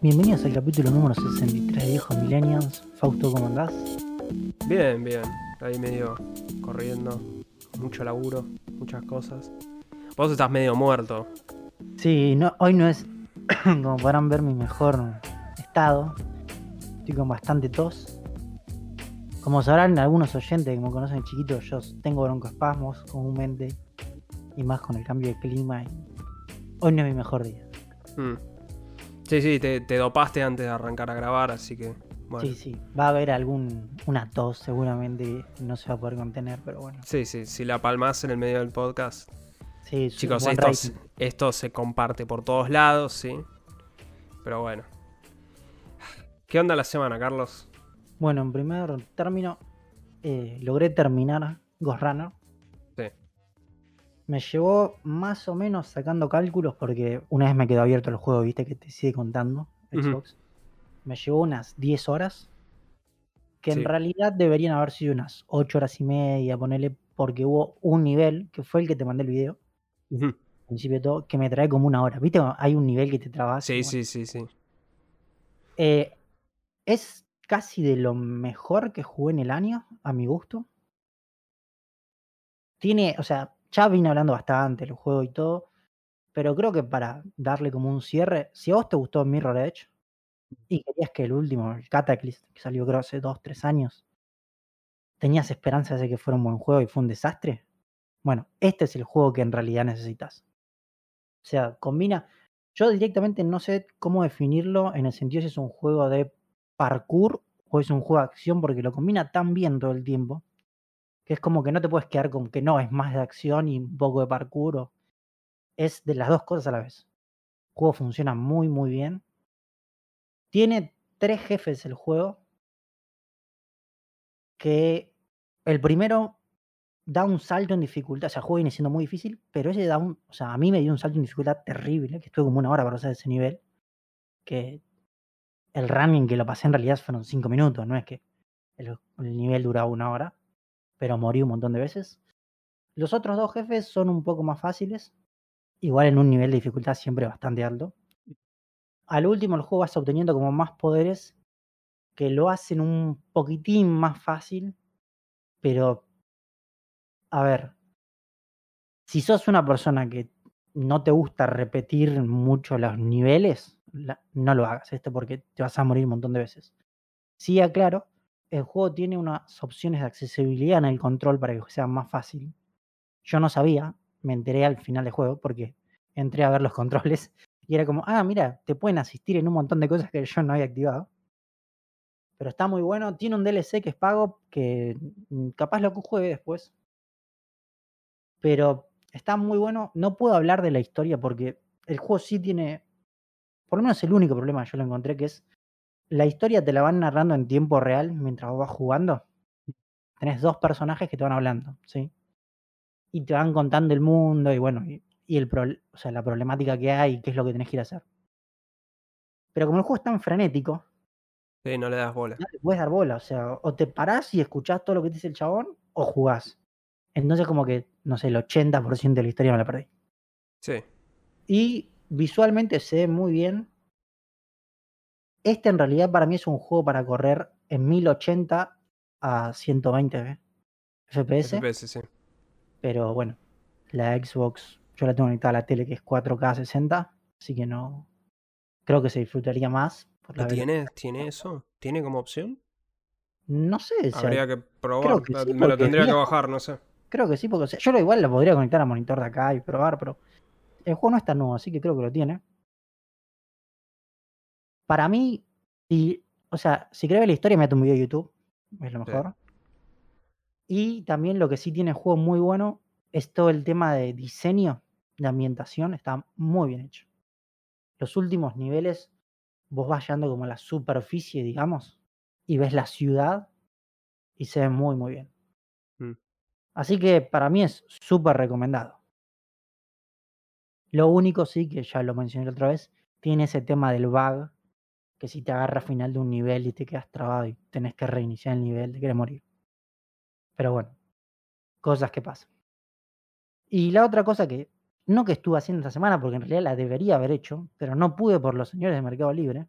Bienvenidos al capítulo número 63 de Viejos Millennials. Fausto, ¿cómo andás? Bien, bien. Ahí medio corriendo. Mucho laburo, muchas cosas. Vos estás medio muerto. Sí, no, hoy no es, como podrán ver, mi mejor estado. Estoy con bastante tos. Como sabrán algunos oyentes que me conocen de chiquito, yo tengo broncoespasmos comúnmente. Y más con el cambio de clima. y hoy no es mi mejor día. Mm. Sí, sí, te, te dopaste antes de arrancar a grabar, así que. Bueno. Sí, sí. Va a haber algún una tos seguramente. No se va a poder contener, pero bueno. Sí, sí, si la palmas en el medio del podcast. Sí, Chicos, esto, esto se comparte por todos lados, sí. Pero bueno. ¿Qué onda la semana, Carlos? Bueno, en primer término, eh, logré terminar Ghost Runner. Me llevó más o menos sacando cálculos porque una vez me quedó abierto el juego, viste, que te sigue contando. Xbox. Me llevó unas 10 horas, que Sí. en realidad deberían haber sido unas 8 horas y media, ponele, porque hubo un nivel, que fue el que te mandé el video, al principio de todo, que me trae como una hora. ¿Viste? Hay un nivel que te trabas. Sí, Bueno, sí, sí, sí. eh, es casi de lo mejor que jugué en el año, a mi gusto. Tiene, o sea, ya vine hablando bastante del juego y todo, pero creo que para darle como un cierre, si a vos te gustó Mirror Edge y querías que el último, el Cataclysm, que salió creo hace 2, 3 años, tenías esperanzas de que fuera un buen juego y fue un desastre, bueno, este es el juego que en realidad necesitas. O sea, combina. Yo directamente no sé cómo definirlo en el sentido si es un juego de parkour o es un juego de acción, porque lo combina tan bien todo el tiempo que es como que no te puedes quedar con que no, es más de acción y un poco de parkour. o- Es de las dos cosas a la vez. El juego funciona muy, muy bien. Tiene tres jefes el juego. Que el primero da un salto en dificultad. O sea, el juego viene siendo muy difícil, pero ese da un. O sea, a mí me dio un salto en dificultad terrible, que estuve como una hora para pasar ese nivel. Que el running que lo pasé en realidad fueron cinco minutos, no es que el, el nivel duraba una hora, pero morí un montón de veces. Los otros dos jefes son un poco más fáciles, igual en un nivel de dificultad siempre bastante alto. Al último, el juego vas obteniendo como más poderes que lo hacen un poquitín más fácil, pero a ver, si sos una persona que no te gusta repetir mucho los niveles, no lo hagas esto porque te vas a morir un montón de veces. Sí, aclaro, el juego tiene unas opciones de accesibilidad en el control para que sea más fácil. Yo no sabía, me enteré al final del juego porque entré a ver los controles y era como, ah, mira, te pueden asistir en un montón de cosas que yo no había activado. Pero está muy bueno, tiene un DLC que es pago que mm, capaz lo juegue después. Pero está muy bueno. No puedo hablar de la historia porque el juego sí tiene, por lo menos el único problema que yo lo encontré, que es la historia te la van narrando en tiempo real mientras vos vas jugando. Tenés dos personajes que te van hablando, ¿sí? Y te van contando el mundo y bueno, y, y el pro- o sea, la problemática que hay y qué es lo que tenés que ir a hacer. Pero como el juego es tan frenético, Sí, no le das bola. no le puedes dar bola. O sea, o te parás y escuchás todo lo que te dice el chabón, o jugás. Entonces, como que, no sé, el 80% de la historia me la perdí. Sí. Y visualmente se ve muy bien. Este en realidad para mí es un juego para correr en 1080 a 120 FPS. FPS, sí. Pero bueno, la Xbox, yo la tengo conectada a la tele que es 4K 60, así que no. Creo que se disfrutaría más. Por la ¿Lo velo- ¿Tiene, ¿Tiene eso? ¿Tiene como opción? No sé, o sea, Habría que probar. que la- sí, Me lo tendría que bajar, no sé. creo que sí, porque o sea, yo lo igual lo podría conectar a monitor de acá y probar, pero el juego no está nuevo, así que creo que lo tiene. Para mí, si, o sea, si querés ver la historia, mete un video de YouTube, es lo Sí. mejor. Y también lo que sí tiene el juego muy bueno es todo el tema de diseño, de ambientación, está muy bien hecho. Los últimos niveles, vos vas llegando como a la superficie, digamos, y ves la ciudad y se ve muy, muy bien. Mm. Así que para mí es súper recomendado. Lo único sí, que ya lo mencioné otra vez, tiene ese tema del bug, que si te agarra a final de un nivel y te quedas trabado y tenés que reiniciar el nivel, te quieres morir. Pero bueno, cosas que pasan. Y la otra cosa que no que estuve haciendo esta semana, porque en realidad la debería haber hecho, pero no pude por los señores de Mercado Libre,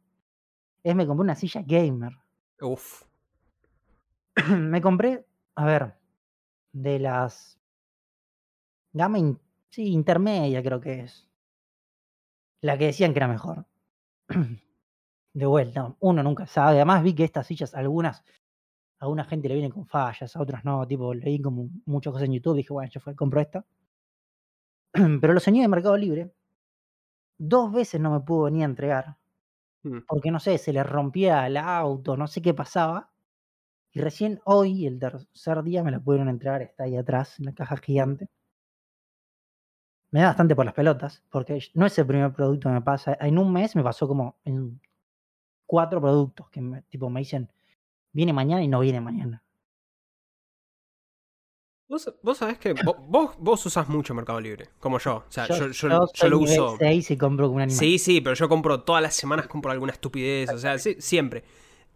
es me compré una silla gamer. Uf. me compré, a ver, de las gama in- sí, intermedia creo que es. La que decían que era mejor. De vuelta, uno nunca sabe. Además vi que estas sillas, algunas, a alguna gente le vienen con fallas, a otras no. Tipo, leí como muchas cosas en YouTube, dije, bueno, yo fue, compro esta. Pero los señores de Mercado Libre, dos veces no me pudo venir a entregar. Mm. Porque no sé, se le rompía el auto, no sé qué pasaba. Y recién hoy, el tercer día, me la pudieron entregar, está ahí atrás, en la caja gigante. Me da bastante por las pelotas, porque no es el primer producto que me pasa. En un mes me pasó como en cuatro productos que me, tipo, me dicen, viene mañana y no viene mañana. Vos, vos sabés que vo- vos, vos usás mucho Mercado Libre, como yo. O sea, yo, yo- yo yo soy lo nivel uso. 6 y compro como un animal. Sí, sí, pero yo compro todas las semanas, compro alguna estupidez, o sea, sí, siempre.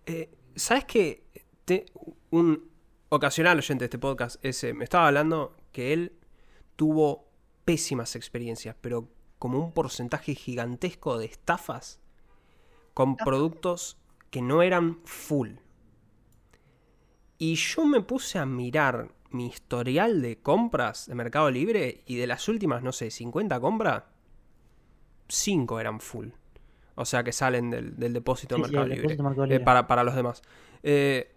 Eh, ¿Sabes qué? Te- un ocasional oyente de este podcast ese, me estaba hablando que él tuvo pésimas experiencias, pero como un porcentaje gigantesco de estafas con productos que no eran full. Y yo me puse a mirar mi historial de compras de Mercado Libre y de las últimas, no sé, 50 compras, 5 eran full. O sea que salen del, del depósito de Sí, Mercado Libre. eh, Libre. para, para los demás. Eh,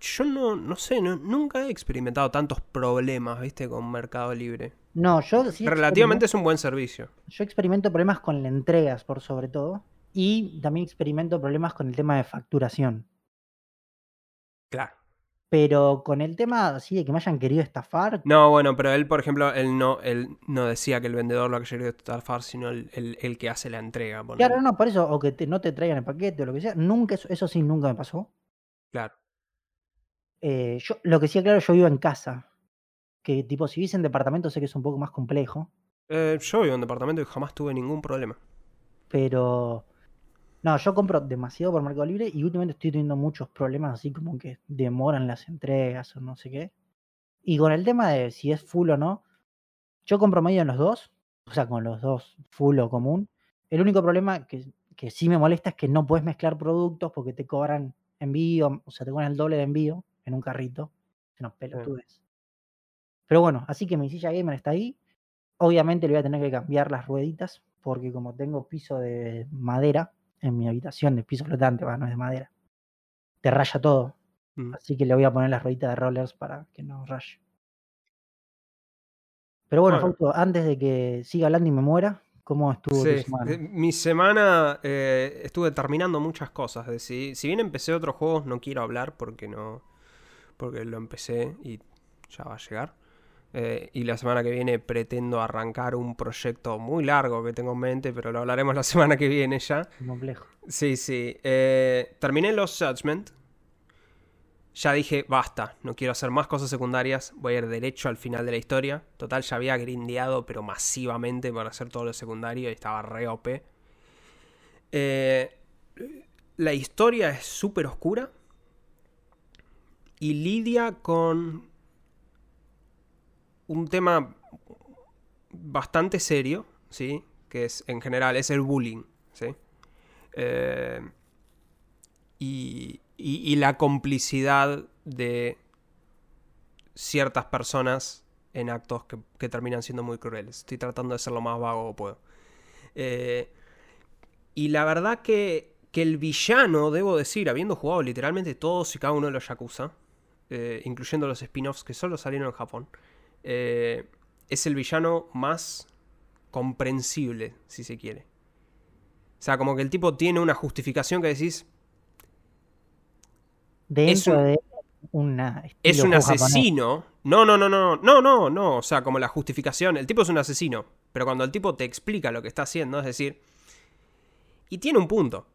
yo no, no sé, no- nunca he experimentado tantos problemas, viste, con Mercado Libre. No, yo sí Relativamente es un buen servicio. Yo experimento problemas con las entregas, por sobre todo. Y también experimento problemas con el tema de facturación. Claro. Pero con el tema así de que me hayan querido estafar, No, bueno, pero él, por ejemplo, él no, él no decía que el vendedor lo haya querido estafar, sino el, el- el que hace la entrega. claro, no, por eso, o que te- no te traigan el paquete o lo que sea, nunca, eso, eso sí nunca me pasó. Claro. Eh, yo, lo que sí, claro, yo vivo en casa. Que tipo, si vives en departamento sé que es un poco más complejo. Eh, yo vivo en departamento y jamás tuve ningún problema. Pero. No, yo compro demasiado por Mercado Libre y últimamente estoy teniendo muchos problemas así como que demoran las entregas o no sé qué. Y con el tema de si es full o no, yo compro medio en los dos, o sea, con los dos full o común. El único problema que, que sí me molesta es que no puedes mezclar productos porque te cobran envío, o sea, te cobran el doble de envío en un carrito. No, pelotudes. Pero bueno, así que mi silla gamer está ahí. Obviamente le voy a tener que cambiar las rueditas porque como tengo piso de madera en mi habitación, de piso flotante, va, no es de madera, te raya todo. Mm. Así que le voy a poner las rueditas de rollers para que no raye. Pero bueno, Bueno. Fausto, antes de que siga hablando y me muera, ¿cómo estuvo tu semana? eh, mi semana eh, estuve terminando muchas cosas. de Si, si bien empecé otros juegos, no quiero hablar porque no. Porque lo empecé y ya va a llegar. Eh, y la semana que viene pretendo arrancar un proyecto muy largo que tengo en mente, pero lo hablaremos la semana que viene ya. Complejo. Sí, sí. Eh, terminé los Judgment. Ya dije, basta, no quiero hacer más cosas secundarias, voy a ir derecho al final de la historia. Total, ya había grindeado, pero masivamente para hacer todo lo secundario y estaba re OP. Eh, la historia es súper oscura y lidia con un tema bastante serio, ¿sí? Que es, en general, es el bullying, ¿sí? Eh, y, y- la complicidad de ciertas personas en actos que, que terminan siendo muy crueles. Estoy tratando de ser lo más vago que puedo. Eh, y la verdad que, que el villano, debo decir, habiendo jugado literalmente todos y cada uno de los Yakuza, eh, incluyendo los spin-offs que solo salieron en Japón, eh, es el villano más comprensible, si se quiere. O sea, como que el tipo tiene una justificación que decís, Dentro un- de una es un asesino. No, no, no, no, no, no, no. O sea, como la justificación. El tipo es un asesino. Pero cuando el tipo te explica lo que está haciendo, es decir. Y tiene un punto.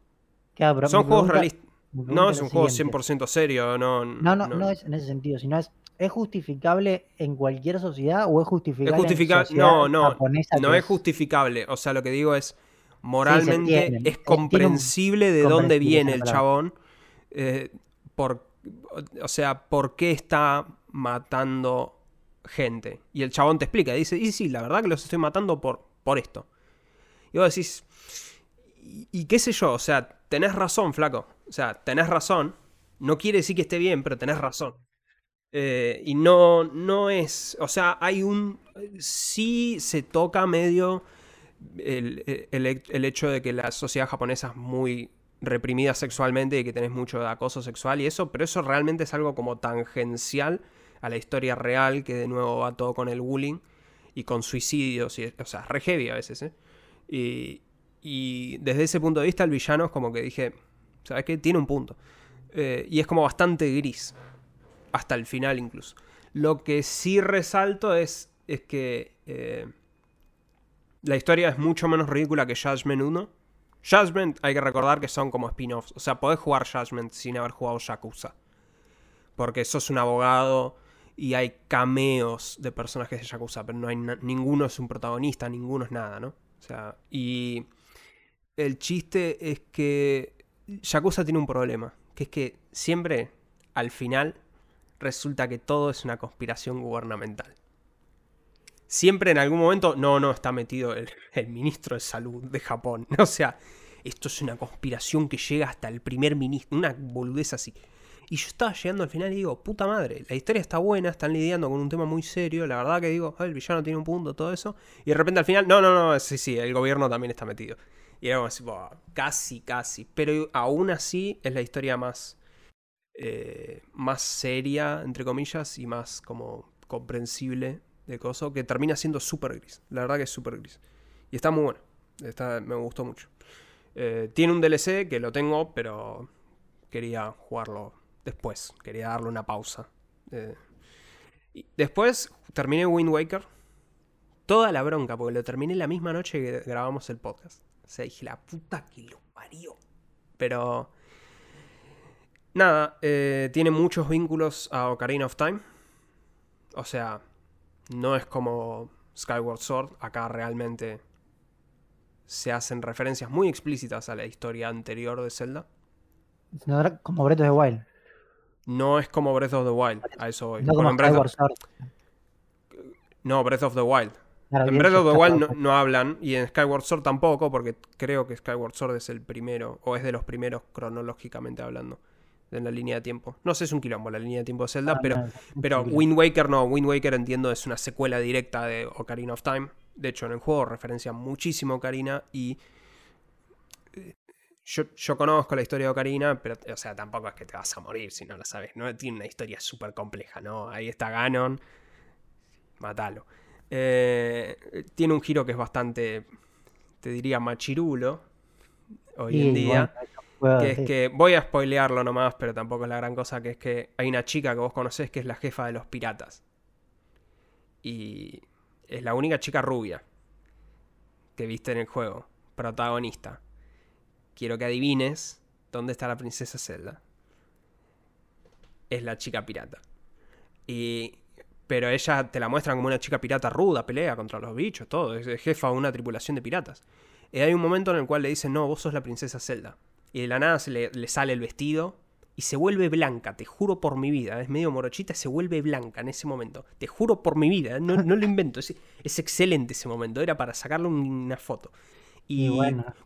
Claro, Son juegos realistas. No es un juego siguiente. 100% serio. No, No, no, no es en ese sentido, sino es, ¿es justificable en cualquier sociedad o es Es justificable justifica- en sociedad No, no. japonesa No es justificable. O sea, lo que digo es. Moralmente es un- comprensible de dónde viene el chabón. eh, por, o sea, por qué está matando gente. Y el chabón te explica, dice, y sí, la verdad que los estoy matando por, por esto. Y vos decís, y, qué sé yo, o sea, tenés razón, flaco. O sea, tenés razón. No quiere decir que esté bien, pero tenés razón. Eh, y no, no es, o sea, hay un, sí se toca medio el, el, hecho de que la sociedad japonesa es muy reprimida sexualmente y que tenés mucho acoso sexual y eso, pero eso realmente es algo como tangencial a la historia real, que de nuevo va todo con el bullying y con suicidios, o sea, re heavy a veces, ¿eh? Y, y desde ese punto de vista, el villano es como que dije, ¿sabes qué? Tiene un punto. Eh, y es como bastante gris. Hasta el final incluso. Lo que sí resalto es, es que eh, la historia es mucho menos ridícula que Judgment 1. Judgment hay que recordar que son como spin-offs. O sea, podés jugar Judgment sin haber jugado Yakuza. Porque sos un abogado y hay cameos de personajes de Yakuza, pero no hay ninguno es un protagonista, ninguno es nada, ¿no? O sea, y el chiste es que Yakuza tiene un problema, que es que siempre, al final, resulta que todo es una conspiración gubernamental. Siempre en algún momento, no, no, está metido el, ministro de salud de Japón. O sea, esto es una conspiración que llega hasta el primer ministro, una boludez así. Y yo estaba llegando al final y digo, puta madre, la historia está buena, están lidiando con un tema muy serio, la verdad que digo, el villano tiene un punto, todo eso. Y de repente al final, no, no, no, sí, sí, el gobierno también está metido. Y era como así, casi, casi. Pero aún así es la historia más, eh, más seria, entre comillas, y más como comprensible de Coso, que termina siendo súper gris. La verdad que es súper gris. Y está muy bueno. Está, me gustó mucho. Eh, tiene un DLC que lo tengo, pero quería jugarlo después. Quería darle una pausa. Eh, después terminé Wind Waker. Toda la bronca, porque lo terminé la misma noche que grabamos el podcast. O sea, dije, la puta que lo parió. Pero... Nada, eh, tiene muchos vínculos a Ocarina of Time. O sea, no es como Skyward Sword. Acá realmente se hacen referencias muy explícitas a la historia anterior de Zelda. como Breath of the Wild. No es como Breath of the Wild, a eso voy. No, como Breath of... no Breath of the Wild en Breath of the Wild no, hablan y en Skyward Sword tampoco, porque creo que Skyward Sword es el primero, o es de los primeros cronológicamente hablando, en la línea de tiempo. No sé, es un quilombo la línea de tiempo de Zelda, ah, pero, pero Wind Waker no, Wind Waker entiendo es una secuela directa de Ocarina of Time. De hecho, en el juego referencia muchísimo a Ocarina y eh, yo, yo, conozco la historia de Ocarina, pero, o sea, tampoco es que te vas a morir si no la sabes. No tiene una historia súper compleja, ¿no? Ahí está Ganon, matalo. Eh, tiene un giro que es bastante, te diría, machirulo hoy en día. Que es que, voy a spoilearlo nomás, pero tampoco es la gran cosa, que es que hay una chica que vos conocés que es la jefa de los piratas. Y es la única chica rubia que viste en el juego, protagonista. Quiero que adivines dónde está la princesa Zelda. Es la chica pirata. Y pero ella te la muestran como una chica pirata ruda, pelea contra los bichos, todo, es jefa de una tripulación de piratas. Y hay un momento en el cual le dicen, no, vos sos la princesa Zelda. Y de la nada se le, sale el vestido y se vuelve blanca, te juro por mi vida, es medio morochita, se vuelve blanca en ese momento. Te juro por mi vida, no, lo invento, es, es, excelente ese momento, era para sacarle una foto. Y,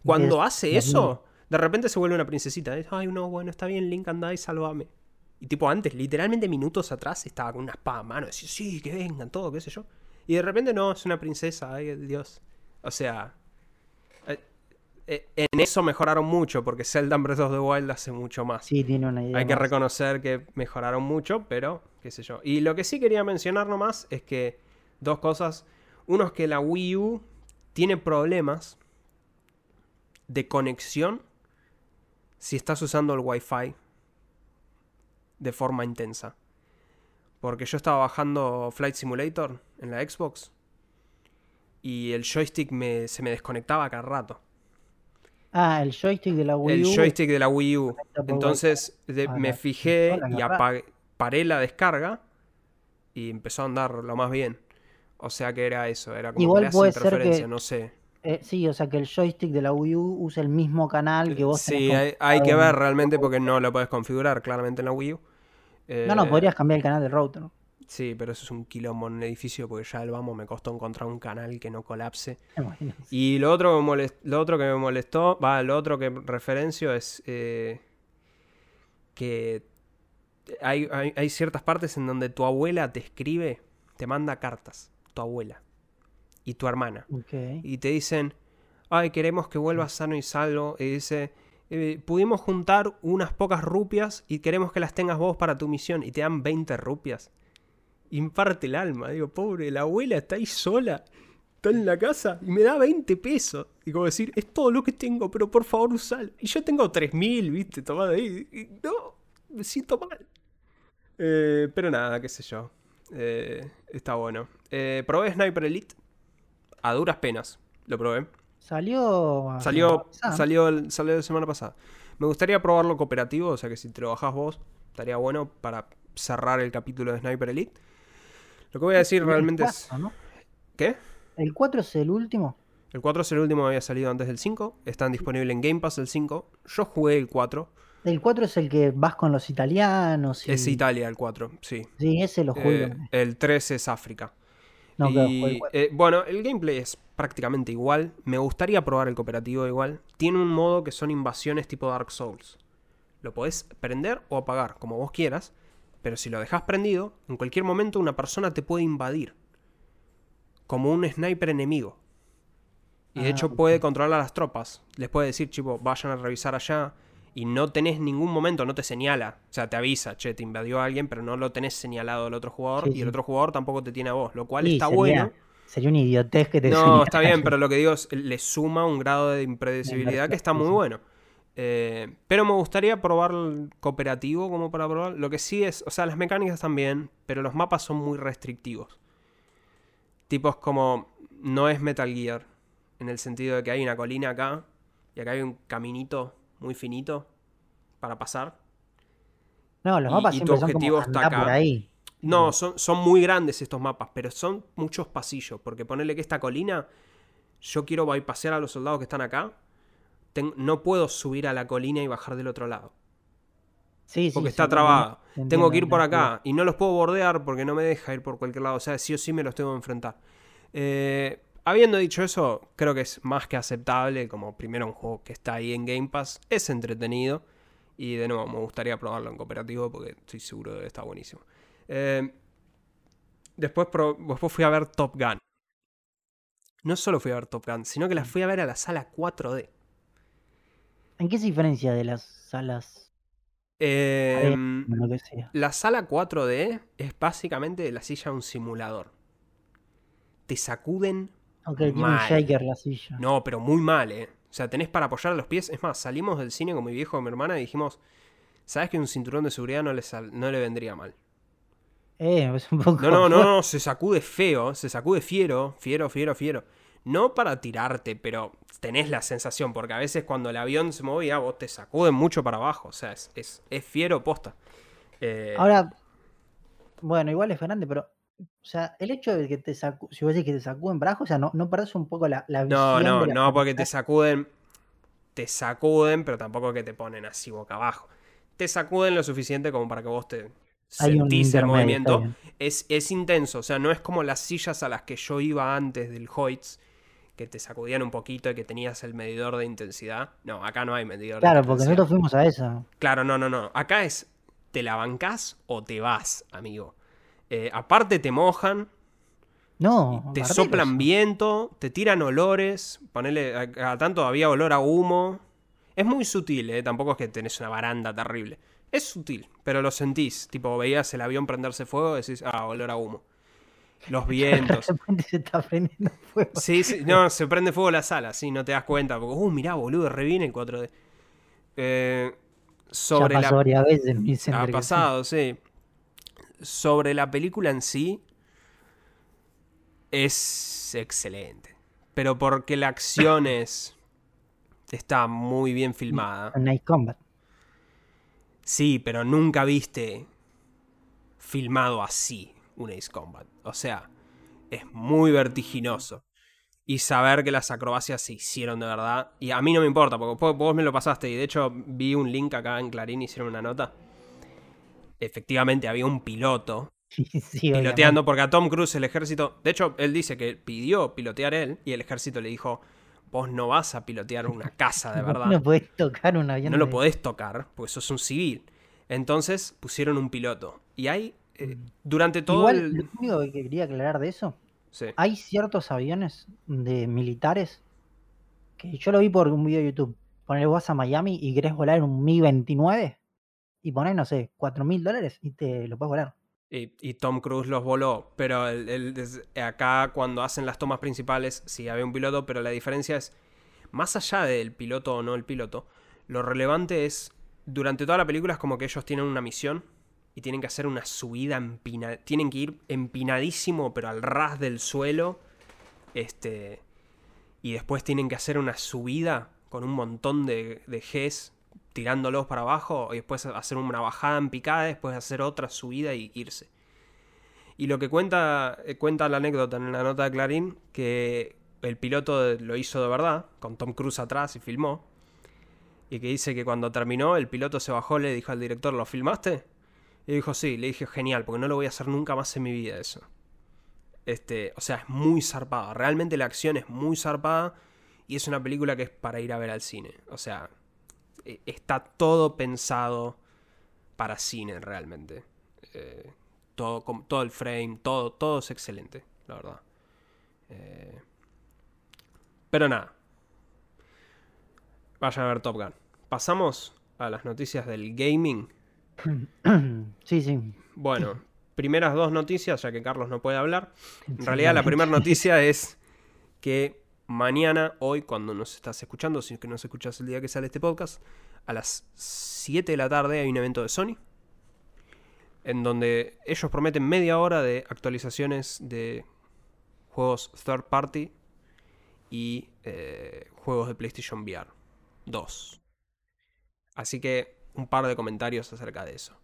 cuando hace eso, de repente se vuelve una princesita. Ay, no, bueno, está bien, Link, anda y salvame. Y tipo antes, literalmente minutos atrás, estaba con una espada a mano, decía, sí, que vengan, todo, qué sé yo. Y de repente no, es una princesa, ay Dios. O sea, eh, eh, en eso mejoraron mucho, porque Zelda Breath of the Wild hace mucho más. Sí, tiene una idea. Hay que reconocer que mejoraron mucho, pero qué sé yo. Y lo que sí quería mencionar nomás es que dos cosas. Uno es que la Wii U tiene problemas de conexión si estás usando el Wi-Fi de forma intensa. Porque yo estaba bajando Flight Simulator en la Xbox y el joystick me, se me desconectaba cada rato. Ah, el joystick de la Wii U. El joystick de la Wii U. Entonces me fijé y paré la descarga y empezó a andar lo más bien. O sea que era eso, era como Igual puede interferencia, no sé. Eh, sí, o sea que el joystick de la Wii U usa el mismo canal que vos Sí, hay, que ver realmente porque no lo puedes configurar claramente en la Wii U. no, no, eh, podrías cambiar el canal del router. Sí, pero eso es un quilombo en un edificio porque ya el vamos me costó encontrar un canal que no colapse. Y lo otro que me molest- lo otro que me molestó, va, lo otro que referencio es eh, que hay, hay- hay ciertas partes en donde tu abuela te escribe, te manda cartas, tu abuela y tu hermana. Y te dicen, ay, queremos que vuelvas sano y salvo. Y dice, "Eh, pudimos juntar unas pocas rupias y queremos que las tengas vos para tu misión. Y te dan 20 rupias. Imparte el alma. Digo, pobre, la abuela está ahí sola. Está en la casa y me da 20 pesos. Y como decir, es todo lo que tengo, pero por favor usalo. Y yo tengo 3000, viste, tomado ahí. Y no, me siento mal. Eh, pero nada, qué sé yo. Eh, está bueno. Eh, probé Sniper Elite. A duras penas. Lo probé. Salió. Salió, salió, el- salió la semana pasada. Me gustaría probarlo cooperativo, o sea que si te lo bajás vos, estaría bueno para cerrar el capítulo de Sniper Elite. Lo que voy a decir el realmente es. 4, ¿no? ¿Qué? El 4 es el último. El 4 es el último que había salido antes del 5. Están disponibles en Game Pass el 5. Yo jugué el 4. El 4 es el que vas con los italianos. Y... Es Italia el 4, sí. Sí, ese lo jugué. Eh, el 3 es África. no, Y, claro, jugué el 4. eh, bueno, el gameplay es prácticamente igual. Me gustaría probar el cooperativo igual. Tiene un modo que son invasiones tipo Dark Souls. Lo podés prender o apagar, como vos quieras. Pero si lo dejas prendido, en cualquier momento una persona te puede invadir. Como un sniper enemigo. Y de Ah, hecho puede controlar a las tropas. Les puede decir, tipo, vayan a revisar allá. Y no tenés ningún momento, no te señala. O sea, te avisa, che, te invadió alguien, pero no lo tenés señalado al otro jugador. Sí, y el otro jugador tampoco te tiene a vos. Lo cual Sí, está sería- bueno. Sería una idiotez que te No, está bien, pero lo que digo es, le suma un grado de impredecibilidad que está muy bueno. Eh, pero me gustaría probar el cooperativo como para probar. Lo que sí es, o sea, las mecánicas bien, pero los mapas son muy restrictivos. Tipos como, no es Metal Gear, en el sentido de que hay una colina acá y acá hay un caminito muy finito para pasar. No, los y- mapas y tu siempre son objetivo como está por acá. ahí. No, son, son muy grandes estos mapas, pero son muchos pasillos. Porque ponerle que esta colina, yo quiero bypasear a los soldados que están acá. Ten- no puedo subir a la colina y bajar del otro lado. Sí, sí, Porque sí, está te trabada. entiendo, Tengo que ir por acá. Y no los puedo bordear porque no me deja ir por cualquier lado. O sea, sí o sí me los tengo que enfrentar. Eh, habiendo dicho eso, creo que es más que aceptable. Como primero un juego que está ahí en Game Pass. Es entretenido. Y de nuevo, me gustaría probarlo en cooperativo porque estoy seguro de que está buenísimo. Eh, después, después fui a ver Top Gun. No solo fui a ver Top Gun, sino que la fui a ver a la sala 4D. ¿En qué se diferencia de las salas? Eh, lo que sea? La sala 4D es básicamente la silla de un simulador. Te sacuden. Ok, tiene un shaker la silla. No, pero muy mal, ¿eh? O sea, tenés para apoyar los pies. Es más, salimos del cine con mi viejo y mi hermana y dijimos: ¿Sabes que un cinturón de seguridad no le, no le vendría mal? Eh, es un poco. No, no, no, no, se sacude feo, se sacude fiero, fiero, fiero, fiero. No para tirarte, pero tenés la sensación, porque a veces cuando el avión se movía, vos te sacuden mucho para abajo. O sea, es, es, es fiero posta. Eh, Ahora, bueno, igual es grande, pero. O sea, el hecho de que te sacu si vos decís que te sacuden para abajo, o sea, no, no perdés un poco la, la visión. No, no, de la no, porque te sacuden. Te sacuden, pero tampoco que te ponen así boca abajo. Te sacuden lo suficiente como para que vos te sentís el movimiento. Es, es intenso, o sea, no es como las sillas a las que yo iba antes del Hoyts, que te sacudían un poquito y que tenías el medidor de intensidad. No, acá no hay medidor Claro, de porque intensidad. nosotros fuimos a esa. Claro, no, no, no. Acá es, te la bancás o te vas, amigo. Eh, aparte te mojan, No, te soplan viento, te tiran olores, ponele, a, a tanto había olor a humo. Es muy sutil, ¿eh? tampoco es que tenés una baranda terrible. Es sutil, pero lo sentís. Tipo, veías el avión prenderse fuego y decís, ah, olor a humo. Los vientos. De repente se está prendiendo fuego. Sí, sí, no, se prende fuego la sala, sí, no te das cuenta. Porque, uh, mirá, boludo, reviene el 4D. Eh, sobre ya la pasó varias veces Ha pasado, sí. Sobre la película en sí, es excelente. Pero porque la acción es. Está muy bien filmada. Night Combat. Sí, pero nunca viste filmado así un Ace Combat. O sea, es muy vertiginoso. Y saber que las acrobacias se hicieron de verdad. Y a mí no me importa, porque vos, me lo pasaste. Y de hecho, vi un link acá en Clarín, hicieron una nota. Efectivamente, había un piloto Sí, sí, piloteando, porque a Tom Cruise el ejército, de hecho, él dice que pidió pilotear él y el ejército le dijo, vos no vas a pilotear una casa de verdad. No podés tocar un avión. No lo podés tocar, porque sos un civil. Entonces pusieron un piloto. Y hay, eh, mm. durante todo Igual, el... Lo único que quería aclarar de eso, hay ciertos aviones de militares que yo lo vi por un video de YouTube. Poner vos a Miami y querés volar en un Mi-29 y poner, no sé, 4 mil dólares y te lo puedes volar. Y, Tom Cruise los voló, pero acá cuando hacen las tomas principales sí había un piloto, pero la diferencia es, más allá del piloto o no el piloto, lo relevante es, durante toda la película es como que ellos tienen una misión y tienen que hacer una subida empinada, tienen que ir empinadísimo, pero al ras del suelo, este, y después tienen que hacer una subida con un montón de, de Gs tirándolos para abajo y después hacer una bajada en picada, después hacer otra subida y irse. Y lo que cuenta, eh, cuenta la anécdota en la nota de Clarín, que el piloto lo hizo de verdad, con Tom Cruise atrás y filmó, y que dice que cuando terminó el piloto se bajó, le dijo al director, ¿lo filmaste? Y dijo, sí, le dije, genial, porque no lo voy a hacer nunca más en mi vida eso. Este, o sea, es muy zarpada. Realmente la acción es muy zarpada y es una película que es para ir a ver al cine. O sea, eh, está todo pensado para cine realmente. Eh, todo, todo el frame, todo, todo es excelente, la verdad. Eh, pero nada. Vayan a ver Top Gun. Pasamos a las noticias del gaming. Sí, sí. Bueno, primeras dos noticias, ya que Carlos no puede hablar. En realidad, la primera noticia es que mañana, hoy, cuando nos estás escuchando, si es que nos escuchas el día que sale este podcast, a las 7 de la tarde hay un evento de Sony, en donde ellos prometen media hora de actualizaciones de juegos third party y eh, juegos de PlayStation VR 2. Así que un par de comentarios acerca de eso.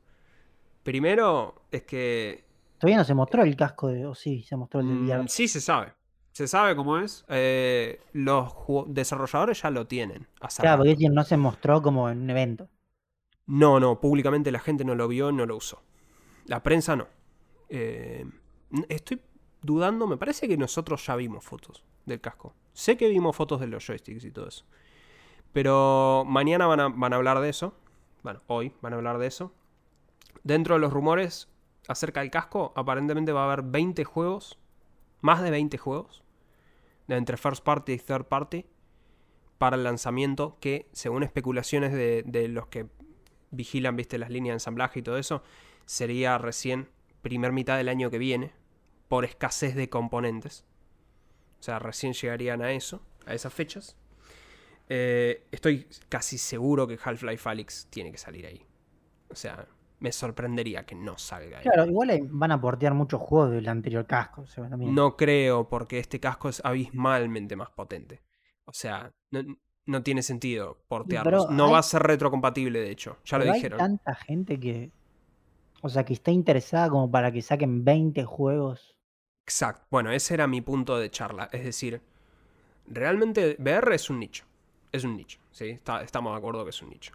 Primero es que... Todavía no se mostró el casco de... o sí, se mostró el VR. Mm, sí, se sabe. Se sabe cómo es. Eh, los desarrolladores ya lo tienen. Claro, porque no se mostró como en un evento. No, no, públicamente la gente no lo vio, no lo usó. La prensa no. Eh, estoy dudando, me parece que nosotros ya vimos fotos del casco. Sé que vimos fotos de los joysticks y todo eso. Pero mañana van a, van a hablar de eso. Bueno, hoy van a hablar de eso. Dentro de los rumores acerca del casco, aparentemente va a haber 20 juegos más de 20 juegos, de entre first party y third party, para el lanzamiento que, según especulaciones de, los que vigilan, viste, las líneas de ensamblaje y todo eso, sería recién primer mitad del año que viene, por escasez de componentes. O sea, recién llegarían a eso, a esas fechas. Eh, estoy casi seguro que Half-Life Alyx tiene que salir ahí. O sea, me sorprendería que no salga. Claro, igual van a portear muchos juegos del anterior casco. No creo, porque este casco es abismalmente más potente. O sea, no, tiene sentido portearlo. No va a ser retrocompatible, de hecho. Ya lo dijeron. Hay tanta gente que. O sea, que está interesada como para que saquen 20 juegos. Exacto. Bueno, ese era mi punto de charla. Es decir, realmente VR es un nicho. Es un nicho, ¿sí? estamos de acuerdo que es un nicho.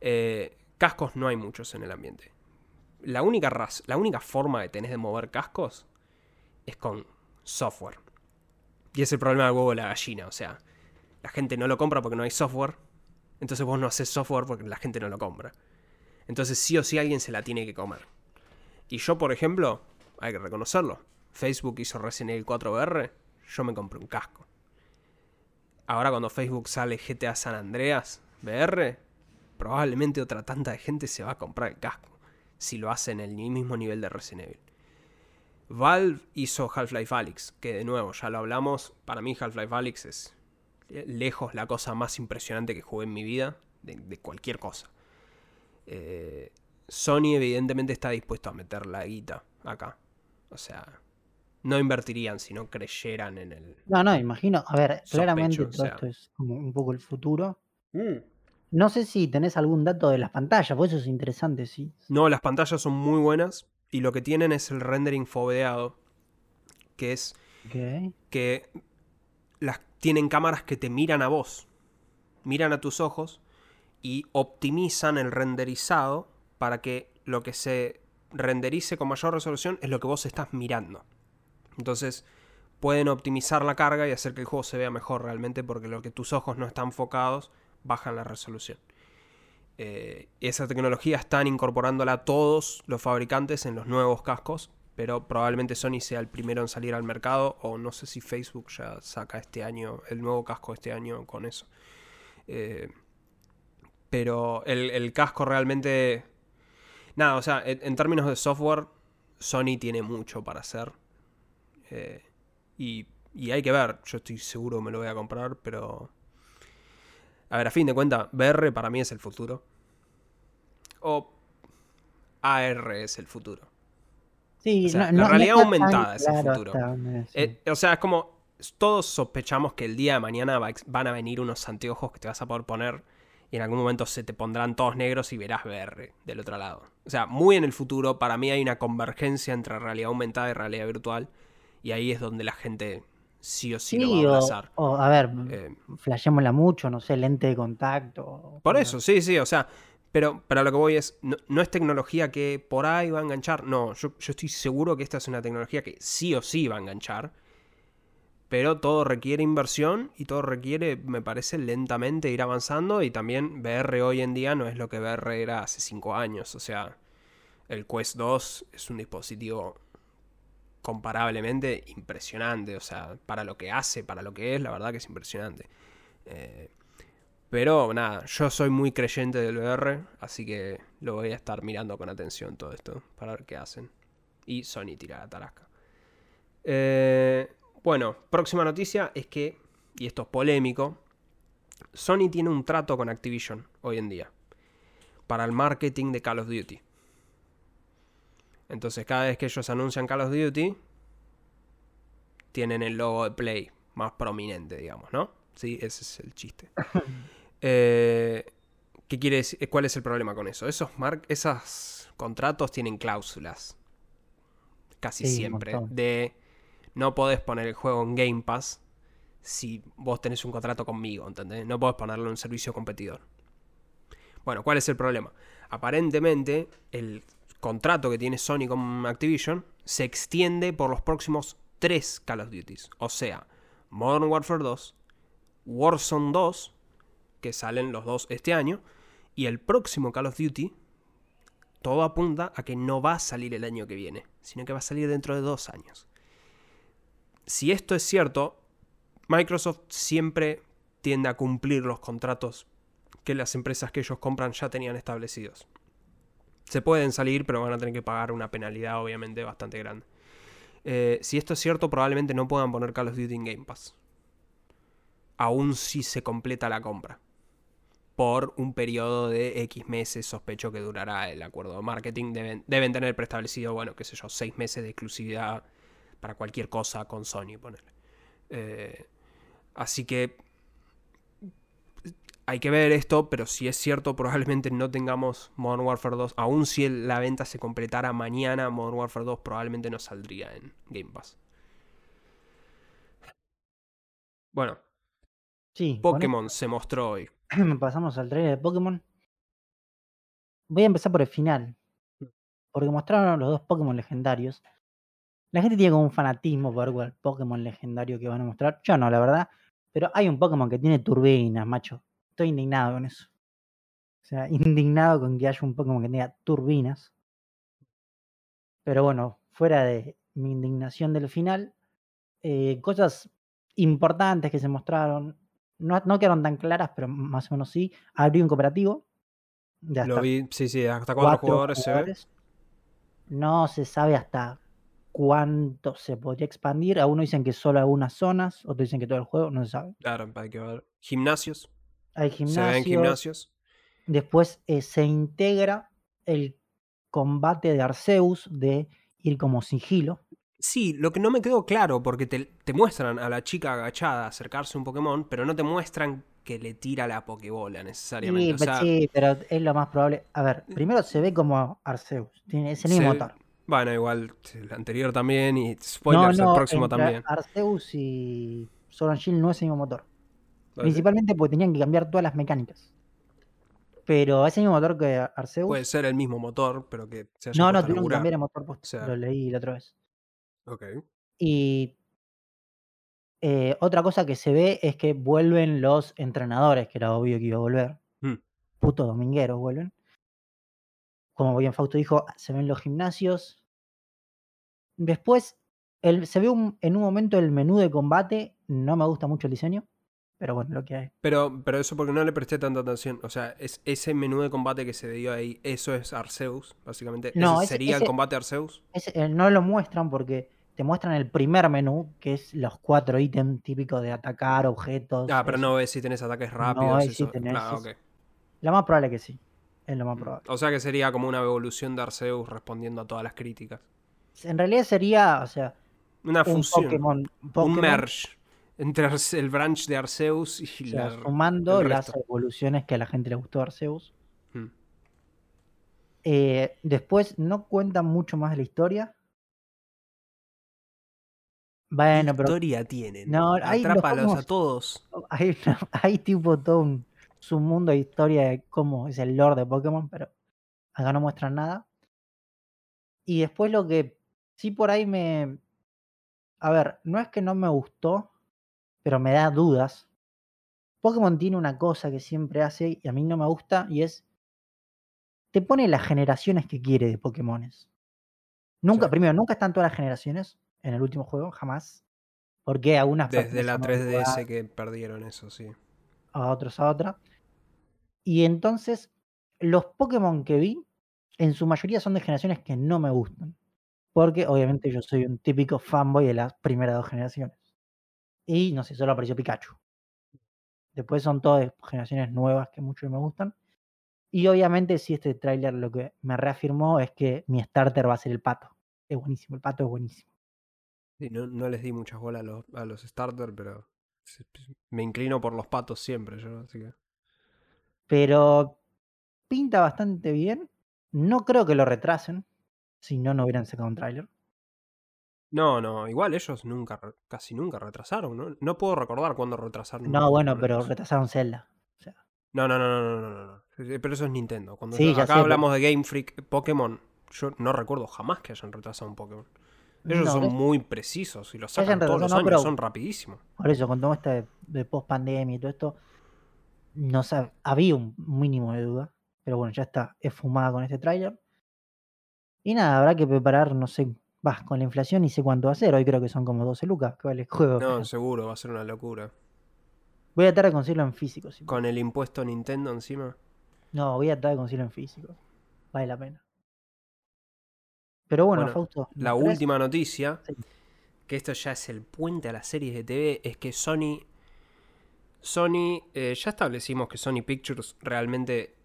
Eh, Cascos no hay muchos en el ambiente. La única, la única forma que tenés de mover cascos es con software. Y es el problema del huevo de la gallina. O sea, la gente no lo compra porque no hay software. Entonces vos no haces software porque la gente no lo compra. Entonces sí o sí alguien se la tiene que comer. Y yo, por ejemplo, hay que reconocerlo. Facebook hizo Resident Evil 4 VR. Yo me compré un casco. Ahora cuando Facebook sale GTA San Andreas VR, probablemente otra tanta de gente se va a comprar el casco si lo hace en el mismo nivel de Resident Evil. Valve hizo Half-Life Alyx, que de nuevo, ya lo hablamos, para mí Half-Life Alyx es lejos la cosa más impresionante que jugué en mi vida, de, cualquier cosa. Eh, Sony evidentemente está dispuesto a meter la guita acá. O sea, no invertirían si no creyeran en el... No, no, imagino. A ver, claramente todo esto es como un poco el futuro. Mm. No sé si tenés algún dato de las pantallas, por eso es interesante, sí. No, las pantallas son muy buenas y lo que tienen es el rendering foveado, que es que las, tienen cámaras que te miran a vos, miran a tus ojos y optimizan el renderizado para que lo que se renderice con mayor resolución es lo que vos estás mirando. Entonces, pueden optimizar la carga y hacer que el juego se vea mejor realmente porque lo que tus ojos no están enfocados bajan la resolución. Eh, esa tecnología están incorporándola todos los fabricantes en los nuevos cascos, pero probablemente Sony sea el primero en salir al mercado o no sé si Facebook ya saca este año el nuevo casco este año con eso. Eh, pero el, casco realmente... Nada, o sea, en, términos de software, Sony tiene mucho para hacer. Eh, y, y hay que ver, yo estoy seguro que me lo voy a comprar, pero a ver, a fin de cuentas, VR para mí es el futuro. O AR es el futuro. Sí, la realidad aumentada es el futuro. Eh, o sea, es como todos sospechamos que el día de mañana van a venir unos anteojos que te vas a poder poner y en algún momento se te pondrán todos negros y verás VR del otro lado. O sea, muy en el futuro, para mí hay una convergencia entre realidad aumentada y realidad virtual y ahí es donde la gente sí o sí, lo va a abrazar. O, a ver, eh, flashémosla mucho, no sé, lente de contacto. Por eso, sí, sí, o sea, pero, pero lo que voy es, no, es tecnología que por ahí va a enganchar, no, yo, estoy seguro que esta es una tecnología que sí o sí va a enganchar, pero todo requiere inversión y todo requiere, me parece, lentamente ir avanzando y también VR hoy en día no es lo que VR era hace cinco años, o sea, el Quest 2 es un dispositivo comparablemente impresionante. O sea, para lo que hace, para lo que es, la verdad que es impresionante. Eh, pero nada, yo soy muy creyente del VR, así que lo voy a estar mirando con atención todo esto, para ver qué hacen. Y Sony tira la tarasca. Eh, bueno, próxima noticia es que, y esto es polémico, Sony tiene un trato con Activision hoy en día para el marketing de Call of Duty. Entonces cada vez que ellos anuncian Call of Duty, tienen el logo de Play más prominente, digamos, ¿no? Sí, ese es el chiste. Eh, ¿Qué quiere decir? ¿Cuál es el problema con eso? Esos, esos contratos tienen cláusulas. Casi siempre. De no podés poner el juego en Game Pass si vos tenés un contrato conmigo, ¿entendés? No podés ponerlo en un servicio competidor. Bueno, ¿cuál es el problema? Aparentemente, el contrato que tiene Sony con Activision se extiende por los próximos tres Call of Duty. O sea, Modern Warfare 2, Warzone 2, que salen los dos este año, y el próximo Call of Duty, todo apunta a que no va a salir el año que viene, sino que va a salir dentro de dos años. Si esto es cierto, Microsoft siempre tiende a cumplir los contratos que las empresas que ellos compran ya tenían establecidos. Se pueden salir, pero van a tener que pagar una penalidad obviamente bastante grande. Eh, si esto es cierto, probablemente no puedan poner Call of Duty en Game Pass. Aún si se completa la compra. Por un periodo de X meses, sospecho que durará el acuerdo de marketing. Deben, deben tener preestablecido, bueno, qué sé yo, seis meses de exclusividad para cualquier cosa con Sony, ponerle. Eh, así que hay que ver esto, pero si es cierto, probablemente no tengamos Modern Warfare 2. Aún si la venta se completara mañana, Modern Warfare 2 probablemente no saldría en Game Pass. Bueno. Sí, Pokémon se mostró hoy. Pasamos al trailer de Pokémon. Voy a empezar por el final. Porque mostraron los dos Pokémon legendarios. La gente tiene como un fanatismo por el Pokémon legendario que van a mostrar. Yo no, la verdad. Pero hay un Pokémon que tiene turbinas, macho estoy indignado con eso. O sea, indignado con que haya un Pokémon que tenga turbinas. Pero bueno, fuera de mi indignación del final, eh, cosas importantes que se mostraron, no, no, quedaron tan claras, pero más o menos sí. Abrió un cooperativo. Lo vi, sí, sí, hasta cuatro, jugadores, se ve. No se sabe hasta cuánto se podría expandir. Algunos dicen que solo algunas zonas, otros dicen que todo el juego, no se sabe. Claro, hay que ver. Gimnasios. Hay gimnasios. Después eh, se integra el combate de Arceus de ir como sigilo. Sí, lo que no me quedó claro, porque te, muestran a la chica agachada acercarse a un Pokémon, pero no te muestran que le tira la Pokébola necesariamente. Sí, pero es lo más probable. A ver, primero se ve como Arceus, tiene ese mismo motor. Bueno, igual el anterior también y spoilers, el próximo también. Arceus y Shield no es el mismo motor. Principalmente porque tenían que cambiar todas las mecánicas. Pero ese mismo motor que Arceus. Puede ser el mismo motor, pero que se haya no, no, tuvieron que cambiar el motor. posta, O sea- Lo leí la otra vez. Ok. Y eh, otra cosa que se ve es que vuelven los entrenadores, que era obvio que iba a volver. Hmm. Putos domingueros vuelven. Como bien Fausto dijo, se ven los gimnasios. Después, el, se ve un- en un momento el menú de combate. No me gusta mucho el diseño. Pero bueno, lo que hay. Pero, pero eso porque no le presté tanta atención. O sea, es ese menú de combate que se dio ahí, eso es Arceus, básicamente. No, ¿Ese ese- sería ese- el combate Arceus? Ese, eh, no lo muestran porque te muestran el primer menú, que es los cuatro ítems típicos de atacar, objetos. Ah, pero eso. no ves si tenés ataques rápidos. sí eso. tenés Claro. Lo más probable que sí. Es lo más Mm. probable. O sea que sería como una evolución de Arceus respondiendo a todas las críticas. En realidad sería, o sea, Una un fusión. Pokémon. Un Pokémon, merge entre Arce- el branch de Arceus y o sea, la. sumando las evoluciones que a la gente le gustó Arceus. Mm. Eh, después no cuentan mucho más de la historia. Bueno, pero historia tienen? No, los Atrápalos a todos. hay, hay tipo todo un submundo de historia de cómo es el lore de Pokémon, pero acá no muestran nada. Y después lo que sí por ahí me... A ver, no es que no me gustó, pero me da dudas. Pokémon tiene una cosa que siempre hace y a mí no me gusta y es... Te pone las generaciones que quiere de Pokémones. Nunca, Sí. primero, nunca están todas las generaciones en el último juego, jamás. Porque algunas Desde la pertenecen a un 3DS lugar, que perdieron eso, sí. a otros a otra. Y entonces, los Pokémon que vi, en su mayoría son de generaciones que no me gustan. Porque obviamente yo soy un típico fanboy de las primeras dos generaciones. Y no sé, solo apareció Pikachu. Después son todas generaciones nuevas que mucho me gustan. Y obviamente, si este tráiler lo que me reafirmó es que mi starter va a ser el pato. Es buenísimo, el pato es buenísimo. Sí, no, no les di muchas bolas a los, a los starters, pero me inclino por los patos siempre, yo, así que. Pero pinta bastante bien. No creo que lo retrasen. Si no, no hubieran sacado un tráiler. No, no, igual ellos nunca, casi nunca retrasaron, ¿no? No puedo recordar cuándo retrasaron. No, bueno, pero retrasaron Zelda. O sea, No, no, no, no, no, no, no, Pero eso es Nintendo. Cuando Sí, acá sé, pero- hablamos de Game Freak, Pokémon, yo no recuerdo jamás que hayan retrasado un Pokémon. Ellos no, son es- muy precisos y los sacan todos los retrasado, años, pero- son rapidísimos. por eso, con todo esto de, de post pandemia y todo esto, no sab- había un mínimo de duda. Pero bueno, ya está, es fumada con este tráiler. Y nada, habrá que preparar, no sé, vas con la inflación y sé cuánto va a ser. Hoy creo que son como 12 lucas que vale el juego. No, seguro, va a ser una locura. Voy a tratar de conseguirlo en físico. si Con el impuesto Nintendo encima. No, voy a tratar de conseguirlo en físico. Vale la pena. Pero bueno, Bueno, Fausto. La última noticia, Sí. que esto ya es el puente a las series de TV, es que Sony. Sony, eh, ya establecimos que Sony Pictures realmente.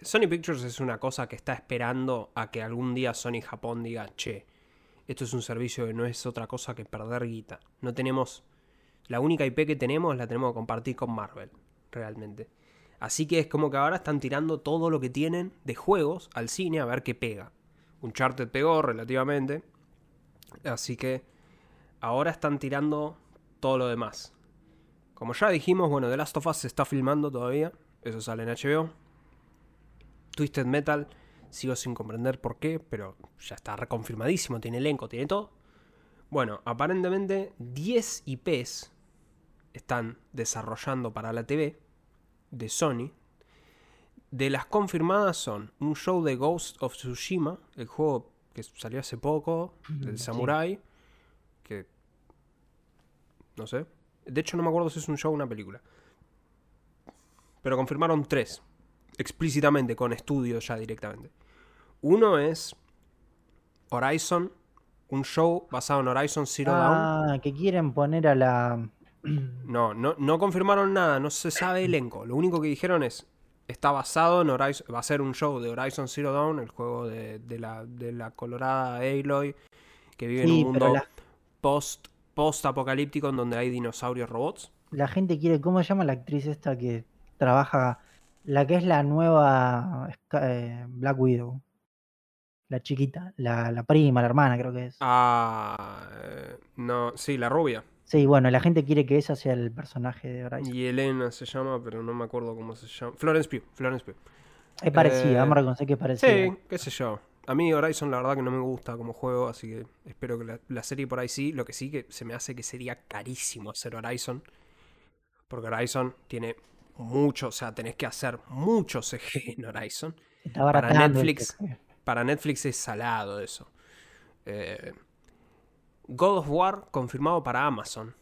Sony Pictures es una cosa que está esperando a que algún día Sony Japón diga, che, esto es un servicio que no es otra cosa que perder guita. No tenemos. La única IP que tenemos la tenemos que compartir con Marvel, realmente. Así que es como que ahora están tirando todo lo que tienen de juegos al cine a ver qué pega. Uncharted pegó relativamente. Así que ahora están tirando todo lo demás. Como ya dijimos, bueno, The Last of Us se está filmando todavía. Eso sale en HBO. Twisted Metal, sigo sin comprender por qué, pero ya está reconfirmadísimo. Tiene elenco, tiene todo. Bueno, aparentemente 10 IPs están desarrollando para la TV de Sony. De las confirmadas son un show de Ghost of Tsushima, el juego que salió hace poco, del Sí. Samurai, que no sé. De hecho no me acuerdo si es un show o una película. Pero confirmaron tres, explícitamente, con estudios ya directamente. Uno es Horizon, un show basado en Horizon Zero Dawn. Ah, que quieren poner a la. No, no, no confirmaron nada, no se sabe elenco. Lo único que dijeron es, está basado en Horizon, va a ser un show de Horizon Zero Dawn, el juego de, de la, de la colorada Aloy, que vive Sí, en un mundo la, post, post-apocalíptico en donde hay dinosaurios robots. la gente quiere. ¿Cómo se llama la actriz esta que trabaja? La que es la nueva eh, Black Widow. La chiquita, la, la prima, la hermana, creo que es. Ah, eh, no, sí, la rubia. Sí, bueno, la gente quiere que esa sea el personaje de Horizon. Y Elena se llama, pero no me acuerdo cómo se llama. Florence Pugh, Florence Pugh. Es parecida, Eh, vamos a reconocer que es parecida. Sí, qué sé yo. A mí Horizon la verdad que no me gusta como juego, así que espero que la, la serie por ahí sí. Lo que sí que se me hace que sería carísimo hacer Horizon. Porque Horizon tiene mucho, o sea, tenés que hacer mucho CG en Horizon. Está Para Netflix. Para Netflix es salado eso. Eh, God of War confirmado para Amazon.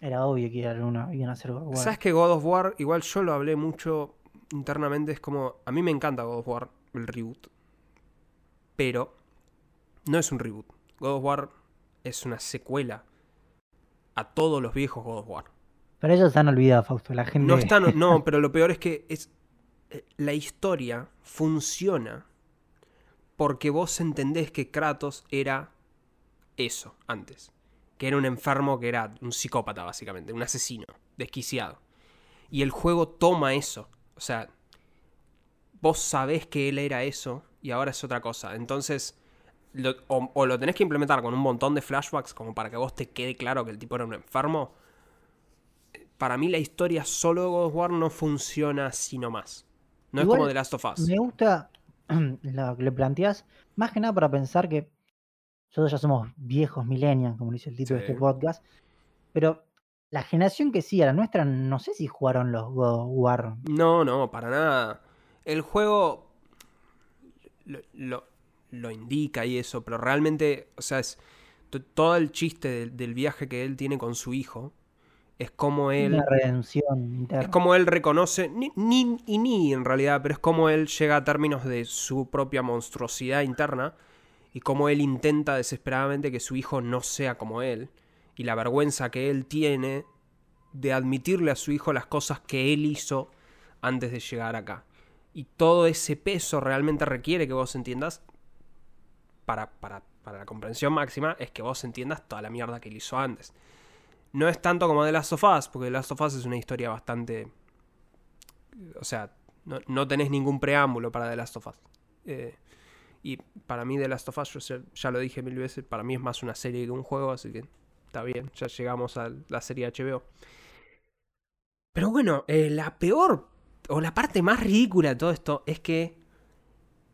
Era obvio que iban a, iban a hacer God of War. ¿Sabes que God of War, igual yo lo hablé mucho internamente, es como, a mí me encanta God of War, el reboot, pero no es un reboot. God of War es una secuela a todos los viejos God of War. Pero ellos se han olvidado, Fausto. La gente. No están, no, pero lo peor es que es eh, la historia funciona porque vos entendés que Kratos era eso antes, que era un enfermo, que era un psicópata básicamente, un asesino, desquiciado. Y el juego toma eso, o sea, vos sabés que él era eso y ahora es otra cosa. Entonces, lo- o, o lo tenés que implementar con un montón de flashbacks como para que vos te quede claro que el tipo era un enfermo. Para mí la historia solo de God of War no funciona así nomás. No Igual es como The Last of Us. Me gusta lo que le planteas, más que nada para pensar que nosotros ya somos viejos millennials, como dice el título de este podcast, pero la generación que sí, a la nuestra, no sé si jugaron los God of War. No, no, para nada. El juego lo, lo- lo indica y eso, pero realmente, o sea, es todo el chiste del, del viaje que él tiene con su hijo es como él Una redención interna. es como él reconoce ni, ni y ni en realidad, pero es como él llega a términos de su propia monstruosidad interna y como él intenta desesperadamente que su hijo no sea como él y la vergüenza que él tiene de admitirle a su hijo las cosas que él hizo antes de llegar acá. Y todo ese peso realmente requiere que vos entiendas, para, para, para la comprensión máxima, es que vos entiendas toda la mierda que él hizo antes. No es tanto como The Last of Us, porque The Last of Us es una historia bastante... O sea, no, no tenés ningún preámbulo para The Last of Us. Eh, y para mí The Last of Us, yo ya, lo dije mil veces, para mí es más una serie que un juego, así que está bien, ya llegamos a la serie HBO. Pero bueno, eh, la peor o la parte más ridícula de todo esto es que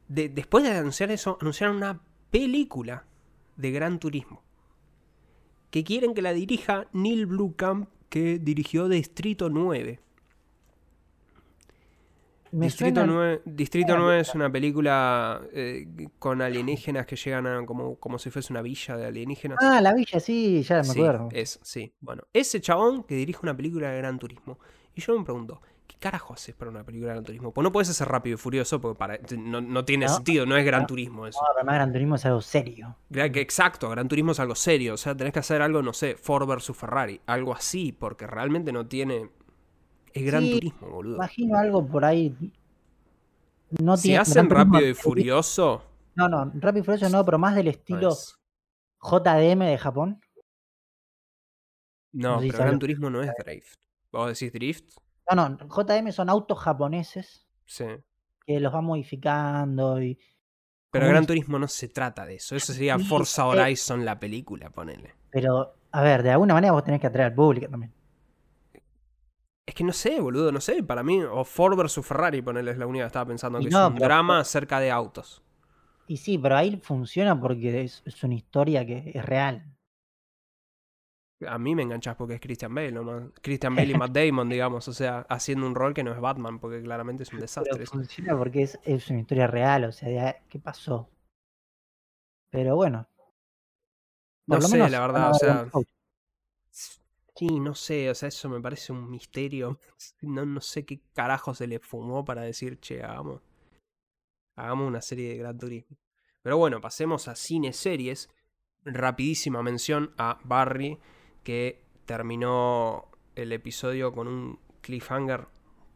de- después de anunciar eso, anunciaron una película de Gran Turismo. Que quieren que la dirija Neil Blomkamp, que dirigió Distrito 9. Me Distrito, suena- 9, Distrito 9 es una película eh, con alienígenas que llegan a como, como si fuese una villa de alienígenas. Ah, la villa, sí, ya me Sí, acuerdo. es, sí. Bueno, ese chabón que dirige una película de Gran Turismo. Y yo me pregunto, ¿qué carajo haces para una película de Gran Turismo? Pues no puedes hacer rápido y furioso porque para, no, no tiene No, sentido, no es Gran no, Turismo eso. No, además Gran Turismo es algo serio. Exacto, Gran Turismo es algo serio. O sea, tenés que hacer algo, no sé, Ford versus Ferrari. Algo así, porque realmente no tiene. Es Gran Sí, Turismo, boludo. Imagino algo por ahí. No Si tiene- hacen Turismo- rápido y furioso. No, no, Rápido y Furioso no, pero más del estilo pues, JDM de Japón. no, no sé si pero Gran. Turismo no es Drift. ¿Vos decís Drift? No, no, JDM son autos japoneses Sí. que los van modificando y. Pero Gran Turismo no se trata de eso. Eso sería Forza. Horizon la película, ponele. Pero, a ver, de alguna manera vos tenés que atraer al público también. Es que no sé, boludo, no sé. Para mí, o Ford versus Ferrari, ponele, es la única que estaba pensando, Y que no, es un pero- drama acerca de autos. Y sí, pero ahí funciona porque es, es una historia que es real. A mí me enganchás porque es Christian Bale, nomás. Christian Bale y Matt Damon, digamos. O sea, haciendo un rol que no es Batman, porque claramente es un desastre. Pero funciona porque es, es una historia real, o sea, de qué pasó. Pero bueno. No sé, menos la verdad, o sea. Sí, no sé, o sea, eso me parece un misterio. No, no sé qué carajo se le fumó para decir, che, hagamos, hagamos una serie de Gran Turismo. Pero bueno, pasemos a cine series. Rapidísima mención a Barry, que terminó el episodio con un cliffhanger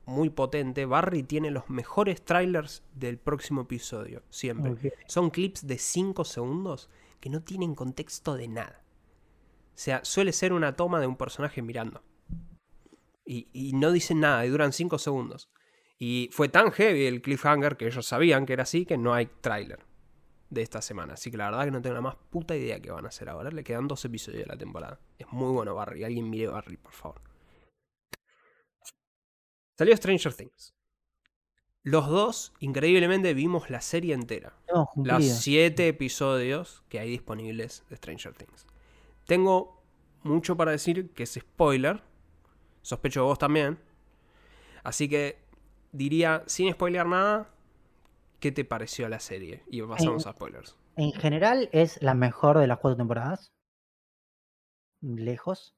muy potente. Barry tiene los mejores trailers del próximo episodio, siempre. Son clips de 5 segundos que no tienen contexto de nada. O sea, suele ser una toma de un personaje mirando. Y, y no dicen nada, y duran 5 segundos. Y fue tan heavy el cliffhanger que ellos sabían que era así que no hay tráiler de esta semana. Así que la verdad que no tengo la más puta idea qué van a hacer ahora. Le quedan dos episodios de la temporada. Es muy bueno Barry. Alguien mire Barry, por favor. Salió Stranger Things. los dos, increíblemente, vimos la serie entera. Los siete episodios que hay disponibles de Stranger Things. Tengo mucho para decir que es spoiler. Sospecho de vos también. Así que diría, sin spoilear nada, ¿qué te pareció la serie? Y pasamos a spoilers. En general es la mejor de las cuatro temporadas. Lejos.